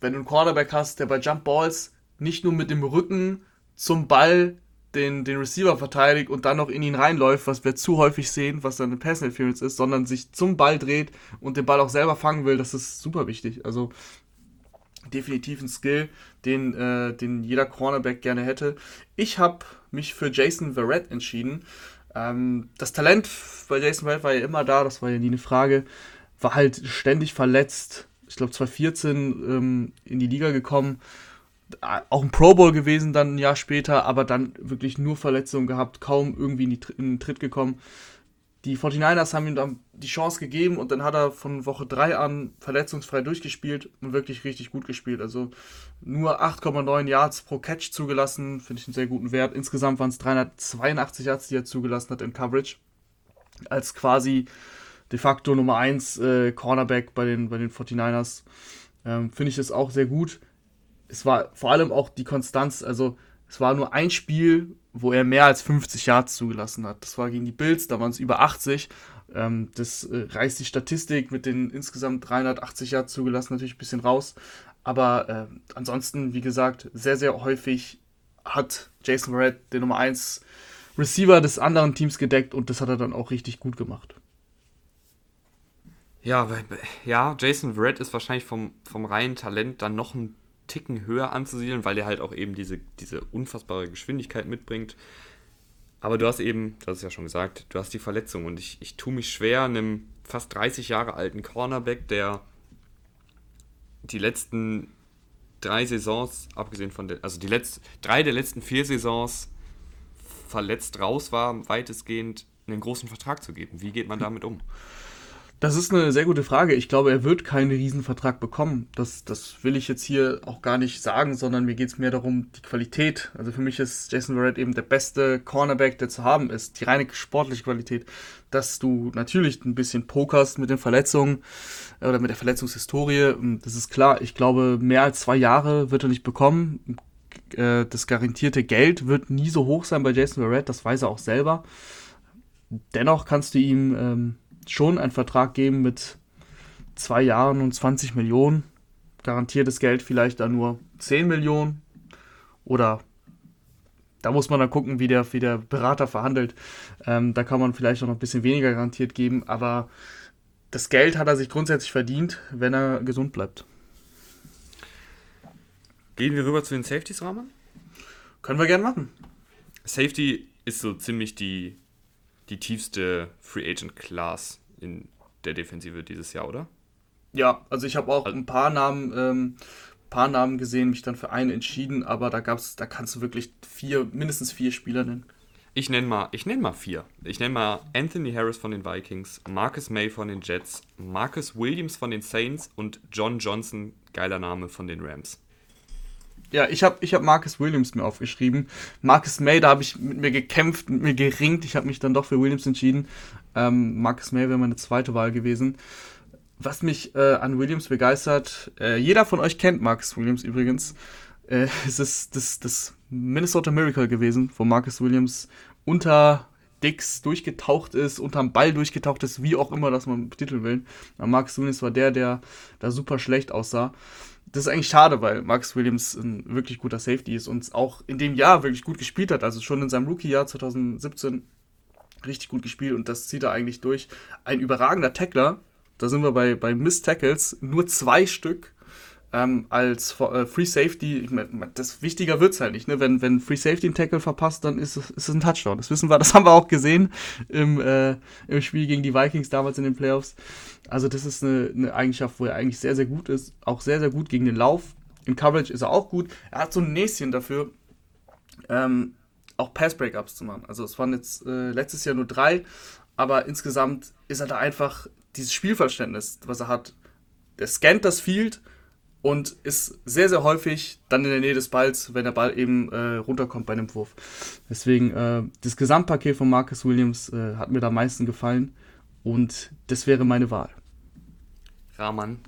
wenn du einen Cornerback hast, der bei Jump Balls nicht nur mit dem Rücken zum Ball den, den Receiver verteidigt und dann noch in ihn reinläuft, was wir zu häufig sehen, was dann eine Pass Interference ist, sondern sich zum Ball dreht und den Ball auch selber fangen will, das ist super wichtig. Also definitiv ein Skill, den, äh, den jeder Cornerback gerne hätte. Ich habe mich für Jason Verrett entschieden. Ähm, das Talent bei Jason Verrett war ja immer da, das war ja nie eine Frage. War halt ständig verletzt. Ich glaube 2014 ähm, in die Liga gekommen auch ein Pro Bowl gewesen dann ein Jahr später, aber dann wirklich nur Verletzungen gehabt, kaum irgendwie in, die, in den Tritt gekommen. Die 49ers haben ihm dann die Chance gegeben und dann hat er von Woche 3 an verletzungsfrei durchgespielt und wirklich richtig gut gespielt. Also nur 8,9 Yards pro Catch zugelassen, finde ich einen sehr guten Wert. Insgesamt waren es 382 Yards, die er zugelassen hat in Coverage. Als quasi de facto Nummer 1 äh, Cornerback bei den, bei den 49ers. Ähm, finde ich das auch sehr gut es war vor allem auch die Konstanz, also es war nur ein Spiel, wo er mehr als 50 Yards zugelassen hat. Das war gegen die Bills, da waren es über 80. Ähm, das äh, reißt die Statistik mit den insgesamt 380 Yards zugelassen natürlich ein bisschen raus. Aber äh, ansonsten, wie gesagt, sehr, sehr häufig hat Jason Verrett den Nummer 1 Receiver des anderen Teams gedeckt und das hat er dann auch richtig gut gemacht. Ja, ja Jason Verrett ist wahrscheinlich vom, vom reinen Talent dann noch ein Ticken höher anzusiedeln, weil er halt auch eben diese, diese unfassbare Geschwindigkeit mitbringt. Aber du hast eben, hast es ja schon gesagt, du hast die Verletzung und ich, ich tue mich schwer, einem fast 30 Jahre alten Cornerback, der die letzten drei Saisons, abgesehen von der, also die letzten, drei der letzten vier Saisons verletzt raus war, weitestgehend einen großen Vertrag zu geben. Wie geht man damit um? Das ist eine sehr gute Frage. Ich glaube, er wird keinen Riesenvertrag bekommen. Das, das will ich jetzt hier auch gar nicht sagen, sondern mir geht es mehr darum, die Qualität. Also für mich ist Jason Verrett eben der beste Cornerback, der zu haben ist. Die reine sportliche Qualität. Dass du natürlich ein bisschen pokerst mit den Verletzungen äh, oder mit der Verletzungshistorie. Das ist klar. Ich glaube, mehr als zwei Jahre wird er nicht bekommen. Äh, das garantierte Geld wird nie so hoch sein bei Jason Verrett. Das weiß er auch selber. Dennoch kannst du ihm ähm, schon einen Vertrag geben mit zwei Jahren und 20 Millionen. Garantiertes Geld vielleicht dann nur 10 Millionen. Oder da muss man dann gucken, wie der, wie der Berater verhandelt. Ähm, da kann man vielleicht auch noch ein bisschen weniger garantiert geben, aber das Geld hat er sich grundsätzlich verdient, wenn er gesund bleibt. Gehen wir rüber zu den Safeties, Rahman? Können wir gerne machen. Safety ist so ziemlich die die tiefste Free Agent Class in der Defensive dieses Jahr, oder? Ja, also ich habe auch also, ein paar Namen, ähm, paar Namen gesehen, mich dann für einen entschieden, aber da gab's, da kannst du wirklich vier, mindestens vier Spieler nennen. Ich nenne mal, ich nenne mal vier. Ich nenne mal Anthony Harris von den Vikings, Marcus May von den Jets, Marcus Williams von den Saints und John Johnson, geiler Name von den Rams. Ja, ich habe ich hab Marcus Williams mir aufgeschrieben. Marcus May, da habe ich mit mir gekämpft, mit mir geringt. Ich habe mich dann doch für Williams entschieden. Ähm, Marcus May wäre meine zweite Wahl gewesen. Was mich äh, an Williams begeistert, äh, jeder von euch kennt Marcus Williams übrigens. Äh, es ist das, das Minnesota Miracle gewesen, wo Marcus Williams unter Dix durchgetaucht ist, unterm Ball durchgetaucht ist, wie auch immer das man betiteln will. Aber Marcus Williams war der, der da super schlecht aussah das ist eigentlich schade, weil Max Williams ein wirklich guter Safety ist und auch in dem Jahr wirklich gut gespielt hat. Also schon in seinem Rookie-Jahr 2017 richtig gut gespielt und das zieht er eigentlich durch. Ein überragender Tackler, da sind wir bei, bei Miss Tackles, nur zwei Stück ähm, als äh, Free Safety, ich mein, das wichtiger wird es halt nicht, ne? Wenn, wenn Free Safety einen Tackle verpasst, dann ist es, ist ein Touchdown. Das wissen wir, das haben wir auch gesehen im, äh, im Spiel gegen die Vikings damals in den Playoffs. Also, das ist eine, eine Eigenschaft, wo er eigentlich sehr, sehr gut ist. Auch sehr, sehr gut gegen den Lauf. In Coverage ist er auch gut. Er hat so ein Näschen dafür, ähm, auch Pass-Breakups zu machen. Also, es waren jetzt äh, letztes Jahr nur drei, aber insgesamt ist er da einfach dieses Spielverständnis, was er hat. Der scannt das Field und ist sehr, sehr häufig dann in der Nähe des Balls, wenn der Ball eben äh, runterkommt bei einem Wurf. Deswegen, äh, das Gesamtpaket von Marcus Williams äh, hat mir da am meisten gefallen Und das wäre meine Wahl. Rahman,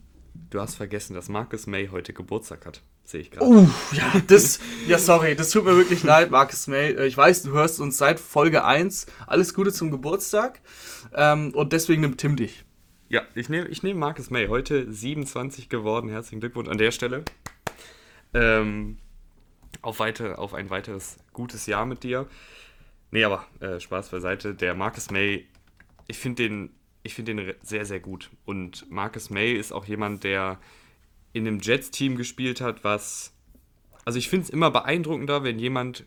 du hast vergessen, dass Marcus May heute Geburtstag hat. Sehe ich gerade. Uh, ja, das, ja, sorry, das tut mir wirklich leid, Marcus May. Äh, ich weiß, du hörst uns seit Folge 1. Alles Gute zum Geburtstag. Ähm, und deswegen nimmt Tim dich. Ja, ich nehme ich nehm Marcus May. Heute 27 geworden. Herzlichen Glückwunsch an der Stelle. Ähm, auf, weiter, auf ein weiteres gutes Jahr mit dir. Nee, aber äh, Spaß beiseite. Der Marcus May, ich finde den, find den sehr, sehr gut. Und Marcus May ist auch jemand, der in einem Jets-Team gespielt hat, was. Also ich finde es immer beeindruckender, wenn jemand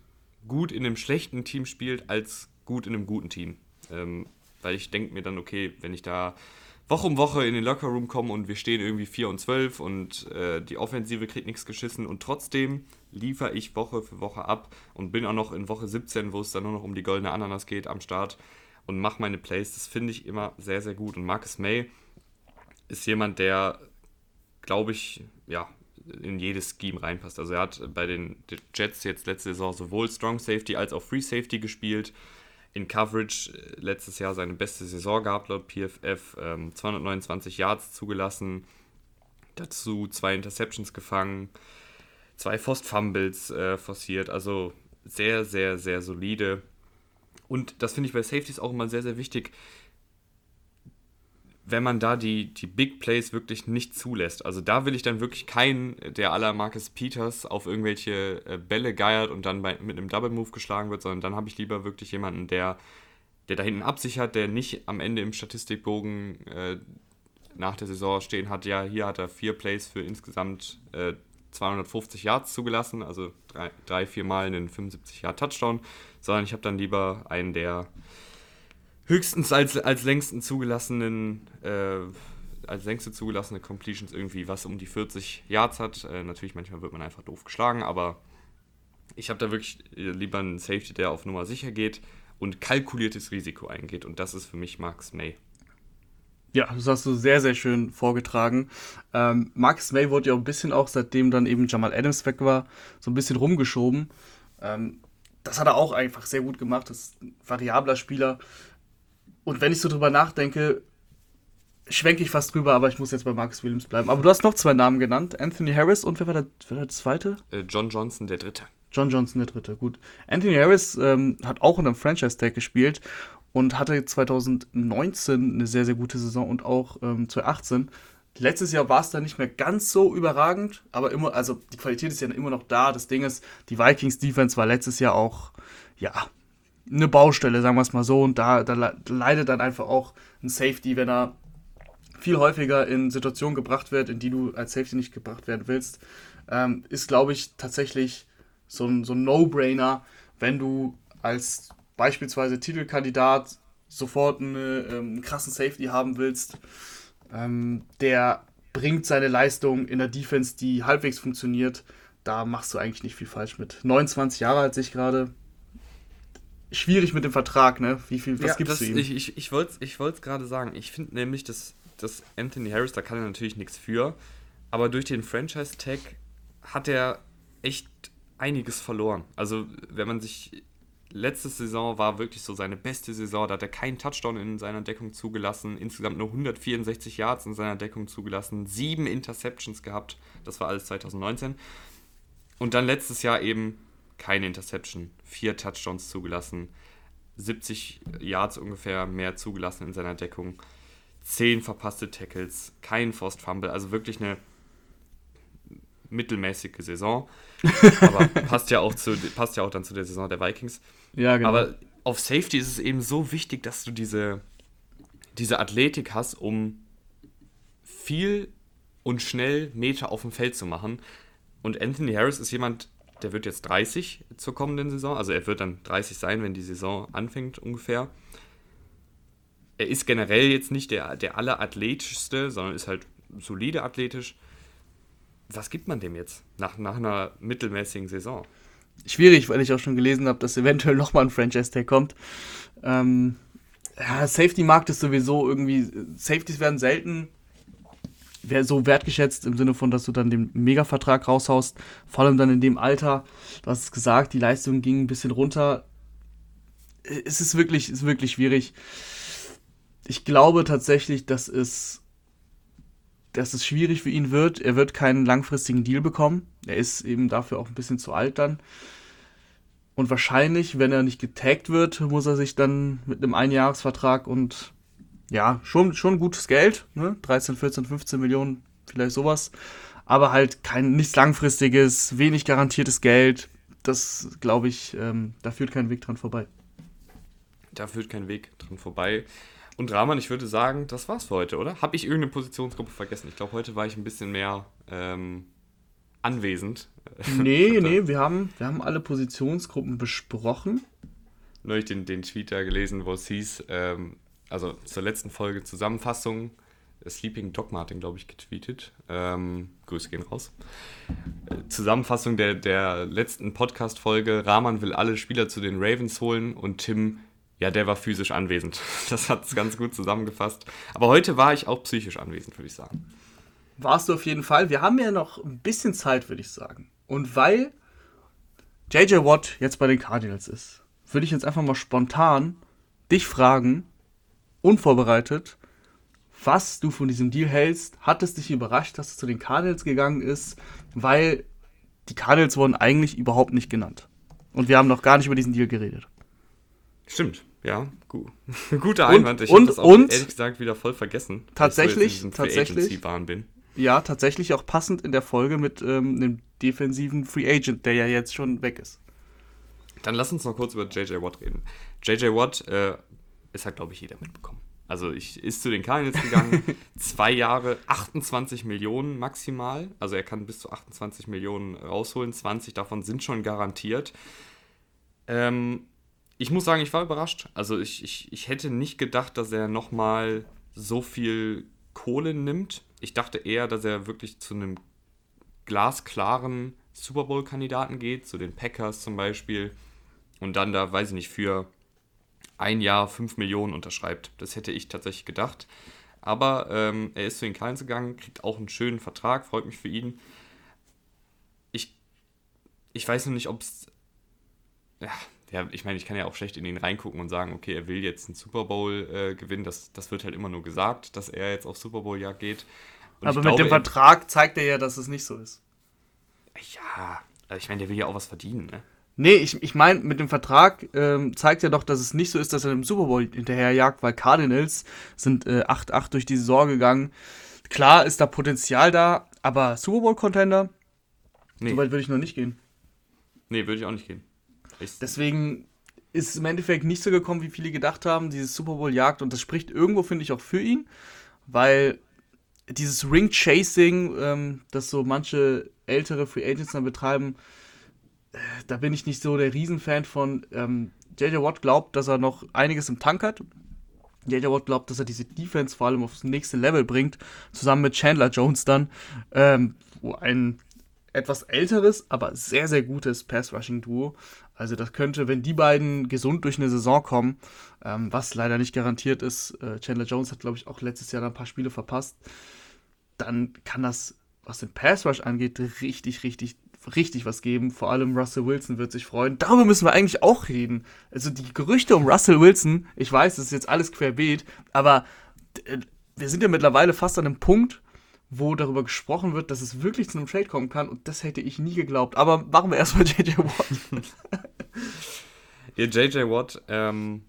gut in einem schlechten Team spielt, als gut in einem guten Team. Ähm, weil ich denke mir dann, okay, wenn ich da Woche um Woche in den Lockerroom komme und wir stehen irgendwie 4 und 12 und äh, die Offensive kriegt nichts geschissen und trotzdem liefere ich Woche für Woche ab und bin auch noch in Woche 17, wo es dann nur noch um die goldene Ananas geht, am Start und mache meine Plays. Das finde ich immer sehr, sehr gut. Und Marcus May ist jemand, der glaube ich, ja, in jedes Scheme reinpasst. Also er hat bei den Jets jetzt letzte Saison sowohl Strong Safety als auch Free Safety gespielt. In Coverage äh, letztes Jahr seine beste Saison gehabt laut PFF. Ähm, 229 Yards zugelassen, dazu zwei Interceptions gefangen, zwei Forced Fumbles äh, forciert. Also sehr, sehr, sehr solide. Und das finde ich bei Safeties auch immer sehr, sehr wichtig wenn man da die, die Big Plays wirklich nicht zulässt. Also da will ich dann wirklich keinen, der aller Marcus Peters auf irgendwelche äh, Bälle geiert und dann bei, mit einem Double Move geschlagen wird, sondern dann habe ich lieber wirklich jemanden, der, der da hinten absichert, der nicht am Ende im Statistikbogen äh, nach der Saison stehen hat, ja, hier hat er vier Plays für insgesamt äh, 250 Yards zugelassen, also drei, drei vier Mal einen 75 Yard Touchdown, sondern ich habe dann lieber einen, der höchstens als, als längsten zugelassenen, äh, als längste zugelassene Completions irgendwie was um die 40 Yards hat. Äh, natürlich, manchmal wird man einfach doof geschlagen, aber ich habe da wirklich äh, lieber einen Safety, der auf Nummer sicher geht und kalkuliertes Risiko eingeht. Und das ist für mich Max May. Ja, das hast du sehr, sehr schön vorgetragen. Ähm, Marcus May wurde ja ein bisschen auch, seitdem dann eben Jamal Adams weg war, so ein bisschen rumgeschoben. Ähm, das hat er auch einfach sehr gut gemacht. Das ist ein variabler Spieler, und wenn ich so drüber nachdenke, schwenke ich fast drüber, aber ich muss jetzt bei Marcus Williams bleiben. Aber du hast noch zwei Namen genannt: Anthony Harris und wer war der, wer war der zweite? Äh, John Johnson, der dritte. John Johnson, der dritte, gut. Anthony Harris ähm, hat auch in einem Franchise-Tag gespielt und hatte 2019 eine sehr, sehr gute Saison und auch ähm, 2018. Letztes Jahr war es dann nicht mehr ganz so überragend, aber immer, also die Qualität ist ja immer noch da. Das Ding ist, die Vikings Defense war letztes Jahr auch, ja, eine Baustelle, sagen wir es mal so. Und da, da leidet dann einfach auch ein Safety, wenn er viel häufiger in Situationen gebracht wird, in die du als Safety nicht gebracht werden willst. Ähm, ist, glaube ich, tatsächlich so ein, so ein No-Brainer, wenn du als beispielsweise Titelkandidat sofort eine, ähm, einen krassen Safety haben willst, ähm, der bringt seine Leistung in der Defense, die halbwegs funktioniert. Da machst du eigentlich nicht viel falsch mit. 29 Jahre alt sich gerade, schwierig mit dem Vertrag, ne? Wie viel, was ja, gibst das, ihm? Ich, ich, ich wollte es ich gerade sagen. Ich finde nämlich, dass, dass Anthony Harris, da kann er natürlich nichts für, aber durch den Franchise-Tag hat er echt einiges verloren. Also, wenn man sich. Letzte Saison war wirklich so seine beste Saison. Da hat er keinen Touchdown in seiner Deckung zugelassen. Insgesamt nur 164 Yards in seiner Deckung zugelassen. Sieben Interceptions gehabt. Das war alles 2019. Und dann letztes Jahr eben keine Interception, vier Touchdowns zugelassen, 70 Yards ungefähr mehr zugelassen in seiner Deckung, 10 verpasste Tackles, kein Forced Fumble, also wirklich eine mittelmäßige Saison. Aber passt ja auch zu, passt ja auch dann zu der Saison der Vikings. Ja, genau. Aber auf Safety ist es eben so wichtig, dass du diese, diese Athletik hast, um viel und schnell Meter auf dem Feld zu machen. Und Anthony Harris ist jemand, der wird jetzt 30 zur kommenden Saison. Also er wird dann 30 sein, wenn die Saison anfängt ungefähr. Er ist generell jetzt nicht der, der allerathletischste, sondern ist halt solide athletisch. Was gibt man dem jetzt nach, nach einer mittelmäßigen Saison? Schwierig, weil ich auch schon gelesen habe, dass eventuell nochmal ein Franchise-Tag kommt. Ähm, ja, Safety-Markt ist sowieso irgendwie, Safeties werden selten so wertgeschätzt im Sinne von, dass du dann den Mega-Vertrag raushaust, vor allem dann in dem Alter. Du hast es gesagt, die Leistung ging ein bisschen runter. Es ist wirklich, ist wirklich schwierig. ich glaube tatsächlich, dass es, dass es schwierig für ihn wird. Er wird keinen langfristigen Deal bekommen. Er ist eben dafür auch ein bisschen zu alt dann. Und wahrscheinlich, wenn er nicht getaggt wird, muss er sich dann mit einem Einjahresvertrag und ja, schon, schon gutes Geld, ne? 13, 14, 15 Millionen, vielleicht sowas. Aber halt kein nichts langfristiges, wenig garantiertes Geld. Das glaube ich, ähm, da führt kein Weg dran vorbei. Da führt kein Weg dran vorbei. Und Rahman, ich würde sagen, das war's für heute, oder? Habe ich irgendeine Positionsgruppe vergessen? Ich glaube, heute war ich ein bisschen mehr ähm, anwesend. Nee, nee, wir haben, wir haben alle Positionsgruppen besprochen. Neulich den, den Tweet da gelesen, wo es hieß, ähm, also zur letzten Folge Zusammenfassung, Sleeping Dog Martin, glaube ich, getweetet. Ähm, Grüße gehen raus. Zusammenfassung der, der letzten Podcast-Folge. Rahman will alle Spieler zu den Ravens holen und Tim, ja, der war physisch anwesend. Das hat es ganz gut zusammengefasst. Aber heute war ich auch psychisch anwesend, würde ich sagen. Warst du auf jeden Fall. Wir haben ja noch ein bisschen Zeit, würde ich sagen. Und weil JJ Watt jetzt bei den Cardinals ist, würde ich jetzt einfach mal spontan dich fragen, unvorbereitet, was du von diesem Deal hältst. Hat es dich überrascht, dass es zu den Cardinals gegangen ist? Weil die Cardinals wurden eigentlich überhaupt nicht genannt. Und wir haben noch gar nicht über diesen Deal geredet. Stimmt, ja, gut. guter Einwand. Ich habe das auch und, ehrlich gesagt wieder voll vergessen. Tatsächlich, tatsächlich. Bin. Ja, tatsächlich auch passend in der Folge mit ähm, einem defensiven Free Agent, der ja jetzt schon weg ist. Dann lass uns noch kurz über JJ Watt reden. JJ Watt, äh, es hat, glaube ich, jeder mitbekommen. Also ich ist zu den Cardinals gegangen, zwei Jahre, 28 Millionen maximal. Also er kann bis zu 28 Millionen rausholen, 20 davon sind schon garantiert. Ähm, ich muss sagen, ich war überrascht. Also ich, ich, ich hätte nicht gedacht, dass er nochmal so viel Kohle nimmt. Ich dachte eher, dass er wirklich zu einem glasklaren Super Bowl-Kandidaten geht, zu den Packers zum Beispiel. Und dann da, weiß ich nicht, für ein Jahr 5 Millionen unterschreibt. Das hätte ich tatsächlich gedacht. Aber ähm, er ist zu den Cardinals gegangen, kriegt auch einen schönen Vertrag, freut mich für ihn. Ich, ich weiß noch nicht, ob es. Ja, ja, ich meine, ich kann ja auch schlecht in ihn reingucken und sagen, okay, er will jetzt einen Super Bowl äh, gewinnen. Das, das wird halt immer nur gesagt, dass er jetzt auf Super Bowl-Jagd geht. Und Aber mit glaube, dem Vertrag zeigt er ja, dass es nicht so ist. Ja, also ich meine, der will ja auch was verdienen, ne? Nee, ich, ich meine, mit dem Vertrag ähm, zeigt er doch, dass es nicht so ist, dass er im Super Bowl hinterherjagt, weil Cardinals sind 8-8 äh, durch die Saison gegangen. Klar ist da Potenzial da, aber Super Bowl-Contender, nee. so weit würde ich noch nicht gehen. Nee, würde ich auch nicht gehen. Ich Deswegen ist es im Endeffekt nicht so gekommen, wie viele gedacht haben, dieses Super Bowl-Jagd. Und das spricht irgendwo, finde ich, auch für ihn, weil dieses Ring-Chasing, ähm, das so manche ältere Free Agents dann betreiben, da bin ich nicht so der Riesenfan von. Ähm, JJ Watt glaubt, dass er noch einiges im Tank hat. JJ Watt glaubt, dass er diese Defense vor allem aufs nächste Level bringt, zusammen mit Chandler Jones dann, ähm, wo ein etwas älteres, aber sehr, sehr gutes Pass-Rushing-Duo. Also das könnte, wenn die beiden gesund durch eine Saison kommen, ähm, was leider nicht garantiert ist, äh, Chandler Jones hat, glaube ich, auch letztes Jahr ein paar Spiele verpasst, dann kann das, was den Pass-Rush angeht, richtig, richtig, richtig was geben. Vor allem Russell Wilson wird sich freuen. Darüber müssen wir eigentlich auch reden. Also die Gerüchte um Russell Wilson, ich weiß, das ist jetzt alles querbeet, aber äh, wir sind ja mittlerweile fast an einem Punkt, wo darüber gesprochen wird, dass es wirklich zu einem Trade kommen kann und das hätte ich nie geglaubt. Aber machen wir erstmal JJ Watt. ja, JJ Watt, ähm,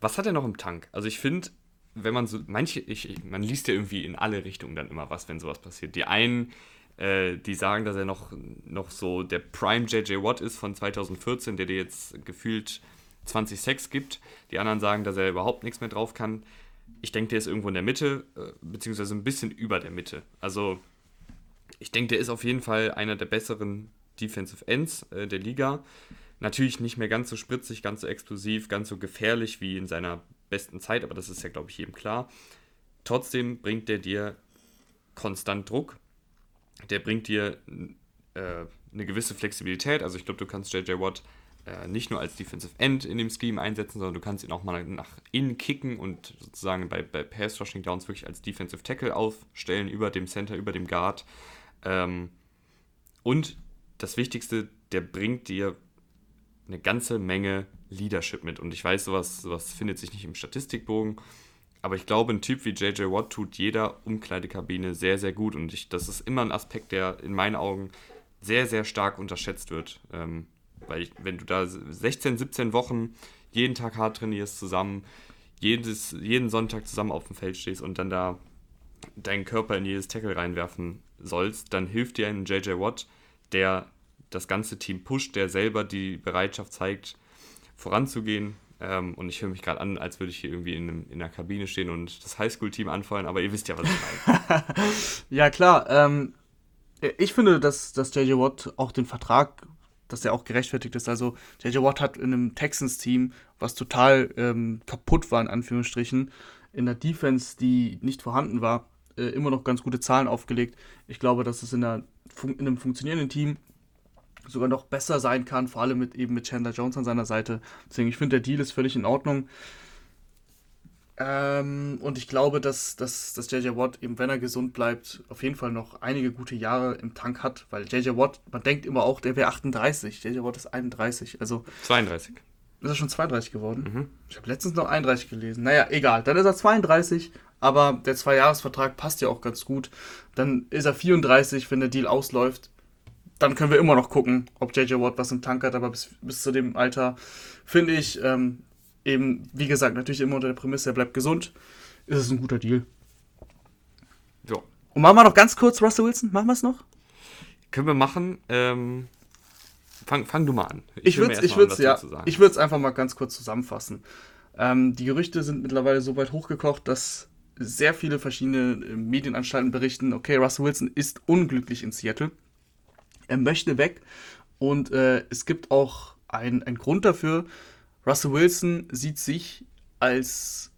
was hat er noch im Tank? Also ich finde, wenn man so, manche, ich, man liest ja irgendwie in alle Richtungen dann immer was, wenn sowas passiert. Die einen, äh, die sagen, dass er noch, noch so der Prime JJ Watt ist von 2014, der dir jetzt gefühlt 20 Sex gibt. Die anderen sagen, dass er überhaupt nichts mehr drauf kann ich denke, der ist irgendwo in der Mitte, äh, beziehungsweise ein bisschen über der Mitte. Also, ich denke, der ist auf jeden Fall einer der besseren Defensive Ends äh, der Liga. Natürlich nicht mehr ganz so spritzig, ganz so explosiv, ganz so gefährlich wie in seiner besten Zeit, aber das ist ja, glaube ich, jedem klar. Trotzdem bringt der dir konstant Druck. Der bringt dir äh, eine gewisse Flexibilität. Also ich glaube, du kannst JJ Watt äh, nicht nur als Defensive End in dem Scheme einsetzen, sondern du kannst ihn auch mal nach innen kicken und sozusagen bei, bei Pass Rushing Downs wirklich als Defensive Tackle aufstellen, über dem Center, über dem Guard. Ähm, und das Wichtigste, der bringt dir eine ganze Menge Leadership mit. Und ich weiß, sowas, sowas findet sich nicht im Statistikbogen, aber ich glaube, ein Typ wie JJ Watt tut jeder Umkleidekabine sehr, sehr gut. Und ich, das ist immer ein Aspekt, der in meinen Augen sehr, sehr stark unterschätzt wird. Ähm, weil ich, wenn du da 16, 17 Wochen jeden Tag hart trainierst zusammen, jedes, jeden Sonntag zusammen auf dem Feld stehst und dann da deinen Körper in jedes Tackle reinwerfen sollst, dann hilft dir ein JJ Watt, der das ganze Team pusht, der selber die Bereitschaft zeigt, voranzugehen. Ähm, und ich höre mich gerade an, als würde ich hier irgendwie in, einem, in einer Kabine stehen und das Highschool-Team anfeuern, aber ihr wisst ja, was ich meine. ja, klar. Ähm, ich finde, dass, dass JJ Watt auch den Vertrag, dass der auch gerechtfertigt ist. Also, JJ Watt hat in einem Texans-Team, was total ähm, kaputt war, in Anführungsstrichen, in der Defense, die nicht vorhanden war, äh, immer noch ganz gute Zahlen aufgelegt. Ich glaube, dass es in, einer, in einem funktionierenden Team sogar noch besser sein kann, vor allem mit eben mit Chandler Jones an seiner Seite. Deswegen, ich finde, der Deal ist völlig in Ordnung. Ähm, und ich glaube, dass, dass, dass JJ Watt, eben wenn er gesund bleibt, auf jeden Fall noch einige gute Jahre im Tank hat, weil JJ Watt, man denkt immer auch, der wäre 38. JJ Watt ist 31. Also 32. Ist er schon 32 geworden? Mhm. Ich habe letztens noch 31 gelesen. Naja, egal. Dann ist er 32, aber der Zweijahresvertrag passt ja auch ganz gut. Dann ist er 34, wenn der Deal ausläuft dann können wir immer noch gucken, ob JJ Watt was im Tank hat, aber bis, bis zu dem Alter finde ich ähm, eben, wie gesagt, natürlich immer unter der Prämisse, er bleibt gesund, ist es ein guter Deal. Ja. Und machen wir noch ganz kurz Russell Wilson, machen wir es noch? Können wir machen. Ähm, fang, fang du mal an. Ich, ich würde es ich würd's, ja, ich würd's einfach mal ganz kurz zusammenfassen. Ähm, die Gerüchte sind mittlerweile so weit hochgekocht, dass sehr viele verschiedene äh, Medienanstalten berichten, okay, Russell Wilson ist unglücklich in Seattle er möchte weg. Und äh, es gibt auch einen Grund dafür. Russell Wilson sieht sich als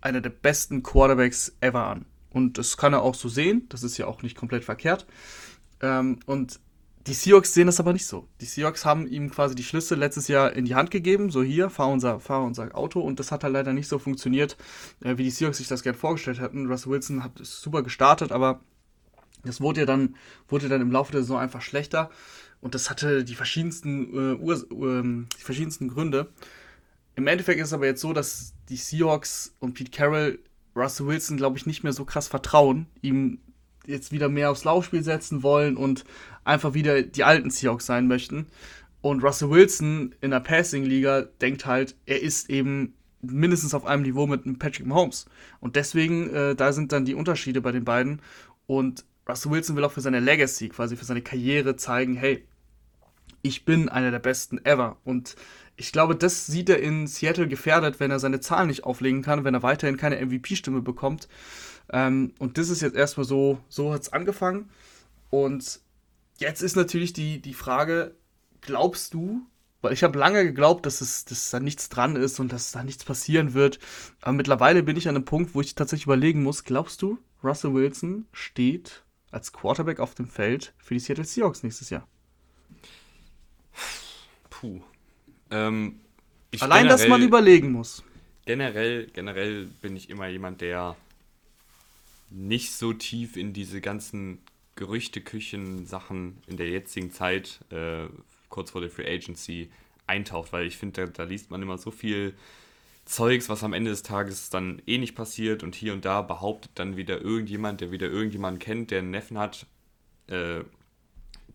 einer der besten Quarterbacks ever an. Und das kann er auch so sehen. Das ist ja auch nicht komplett verkehrt. Ähm, und die Seahawks sehen das aber nicht so. Die Seahawks haben ihm quasi die Schlüssel letztes Jahr in die Hand gegeben. So hier, fahr unser, fahr unser Auto. Und das hat halt leider nicht so funktioniert, äh, wie die Seahawks sich das gerne vorgestellt hatten. Russell Wilson hat super gestartet, aber das wurde ja dann, wurde dann im Laufe der Saison einfach schlechter und das hatte die verschiedensten, äh, Ur äh, die verschiedensten Gründe. Im Endeffekt ist es aber jetzt so, dass die Seahawks und Pete Carroll Russell Wilson, glaube ich, nicht mehr so krass vertrauen, ihm jetzt wieder mehr aufs Laufspiel setzen wollen und einfach wieder die alten Seahawks sein möchten. Und Russell Wilson in der Passing-Liga denkt halt, er ist eben mindestens auf einem Niveau mit Patrick Mahomes. Und deswegen, äh, da sind dann die Unterschiede bei den beiden. Und Russell Wilson will auch für seine Legacy, quasi für seine Karriere zeigen, hey, ich bin einer der besten ever. Und ich glaube, das sieht er in Seattle gefährdet, wenn er seine Zahlen nicht auflegen kann, wenn er weiterhin keine MVP-Stimme bekommt. Ähm, und das ist jetzt erstmal so, so hat es angefangen. Und jetzt ist natürlich die, die Frage, glaubst du, weil ich habe lange geglaubt, dass, es, dass da nichts dran ist und dass da nichts passieren wird. Aber mittlerweile bin ich an einem Punkt, wo ich tatsächlich überlegen muss, glaubst du, Russell Wilson steht als Quarterback auf dem Feld für die Seattle Seahawks nächstes Jahr? Puh. Ähm, Allein, dass man überlegen muss. Generell, generell bin ich immer jemand, der nicht so tief in diese ganzen Gerüchteküchen-Sachen in der jetzigen Zeit, äh, kurz vor der Free Agency, eintaucht, weil ich finde, da, da, liest man immer so viel Zeugs, was am Ende des Tages dann eh nicht passiert und hier und da behauptet dann wieder irgendjemand, der wieder irgendjemanden kennt, der einen Neffen hat, äh,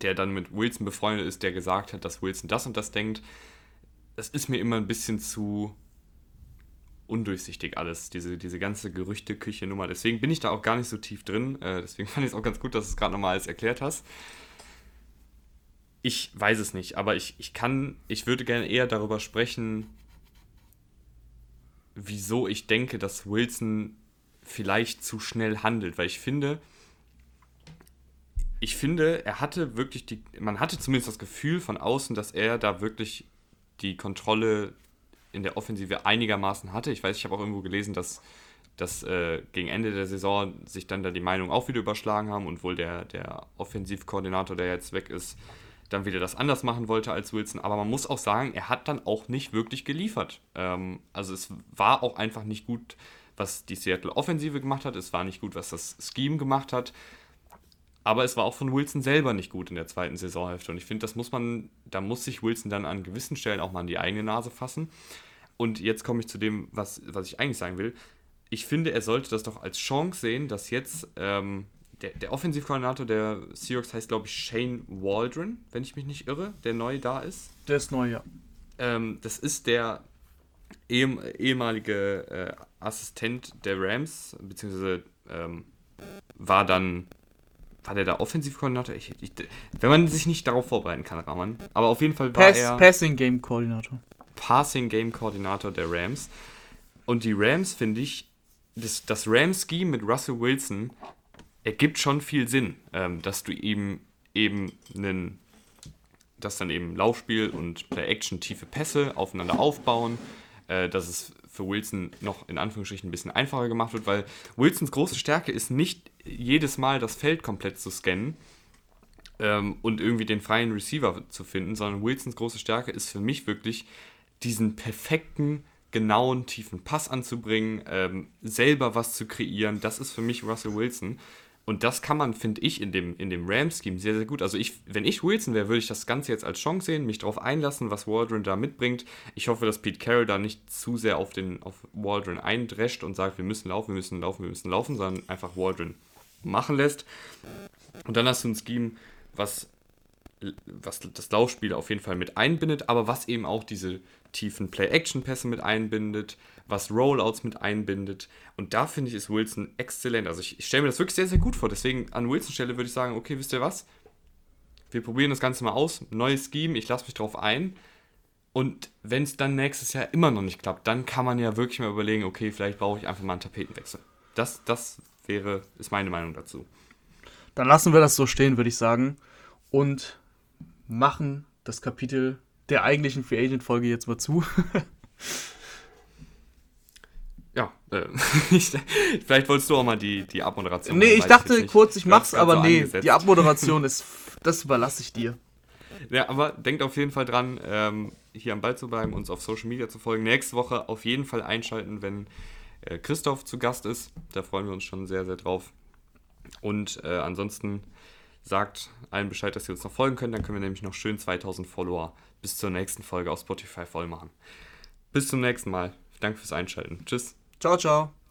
der dann mit Wilson befreundet ist, der gesagt hat, dass Wilson das und das denkt. Das ist mir immer ein bisschen zu undurchsichtig alles, diese, diese ganze Gerüchte-Küche-Nummer. Deswegen bin ich da auch gar nicht so tief drin. Äh, deswegen fand ich es auch ganz gut, dass du es gerade nochmal alles erklärt hast. Ich weiß es nicht, aber ich, ich kann, ich würde gerne eher darüber sprechen, wieso ich denke, dass Wilson vielleicht zu schnell handelt, weil ich finde, ich finde, er hatte wirklich die, man hatte zumindest das Gefühl von außen, dass er da wirklich die Kontrolle in der Offensive einigermaßen hatte. Ich weiß, ich habe auch irgendwo gelesen, dass, dass äh, gegen Ende der Saison sich dann da die Meinungen auch wieder überschlagen haben und wohl der, der Offensivkoordinator, der jetzt weg ist, dann wieder das anders machen wollte als Wilson. Aber man muss auch sagen, er hat dann auch nicht wirklich geliefert. Ähm, also es war auch einfach nicht gut, was die Seattle Offensive gemacht hat. Es war nicht gut, was das Scheme gemacht hat. Aber es war auch von Wilson selber nicht gut in der zweiten Saisonhälfte. Und ich finde, das muss man, da muss sich Wilson dann an gewissen Stellen auch mal an die eigene Nase fassen. Und jetzt komme ich zu dem, was, was ich eigentlich sagen will. ich finde, er sollte das doch als Chance sehen, dass jetzt ähm, der, der Offensivkoordinator der Seahawks heißt, glaube ich, Shane Waldron, wenn ich mich nicht irre, der neu da ist. Der ist neu, ja. Ähm, das ist der ehem, ehemalige äh, Assistent der Rams, beziehungsweise ähm, war dann, war der da Offensivkoordinator? Ich, ich, wenn man sich nicht darauf vorbereiten kann, Rahman. Aber auf jeden Fall war Pass, er Passing Game Koordinator. Passing Game Koordinator der Rams. Und die Rams, finde ich, das, das Rams-Scheme mit Russell Wilson ergibt schon viel Sinn, ähm, dass du eben eben einen, dass dann eben Laufspiel und Play-Action tiefe Pässe aufeinander aufbauen, äh, dass es für Wilson noch in Anführungsstrichen ein bisschen einfacher gemacht wird, weil Wilsons große Stärke ist nicht jedes Mal das Feld komplett zu scannen ähm, und irgendwie den freien Receiver zu finden, sondern Wilsons große Stärke ist für mich wirklich diesen perfekten genauen, tiefen Pass anzubringen, ähm, selber was zu kreieren. Das ist für mich Russell Wilson. Und das kann man, finde ich, in dem, in dem Rams-Scheme sehr, sehr gut. Also ich, wenn ich Wilson wäre, würde ich das Ganze jetzt als Chance sehen, mich darauf einlassen, was Waldron da mitbringt. Ich hoffe, dass Pete Carroll da nicht zu sehr auf, den, auf Waldron eindrescht und sagt, wir müssen laufen, wir müssen laufen, wir müssen laufen, sondern einfach Waldron machen lässt. Und dann hast du ein Scheme, was, was das Laufspiel auf jeden Fall mit einbindet, aber was eben auch diese tiefen Play-Action-Pässe mit einbindet, was Rollouts mit einbindet. Und da finde ich, ist Wilson exzellent. Also ich, ich stelle mir das wirklich sehr, sehr gut vor. Deswegen an Wilsons Stelle würde ich sagen, okay, wisst ihr was? Wir probieren das Ganze mal aus. Neues Scheme, ich lasse mich drauf ein. Und wenn es dann nächstes Jahr immer noch nicht klappt, dann kann man ja wirklich mal überlegen, okay, vielleicht brauche ich einfach mal einen Tapetenwechsel. Das, das wäre, ist meine Meinung dazu. Dann lassen wir das so stehen, würde ich sagen. Und machen das Kapitel der eigentlichen Free Agent Folge jetzt mal zu. ja, äh, ich, vielleicht wolltest du auch mal die, die Abmoderation. Nee, ich dachte ich kurz, ich mach's, aber so nee, angesetzt. die Abmoderation ist, das überlasse ich dir. Ja, aber denkt auf jeden Fall dran, ähm, hier am Ball zu bleiben, uns auf Social Media zu folgen. Nächste Woche auf jeden Fall einschalten, wenn äh, Christoph zu Gast ist. Da freuen wir uns schon sehr, sehr drauf. Und äh, ansonsten sagt allen Bescheid, dass sie uns noch folgen können. Dann können wir nämlich noch schön 2000 Follower bis zur nächsten Folge auf Spotify voll machen. Bis zum nächsten Mal. Danke fürs Einschalten. Tschüss. Ciao, ciao.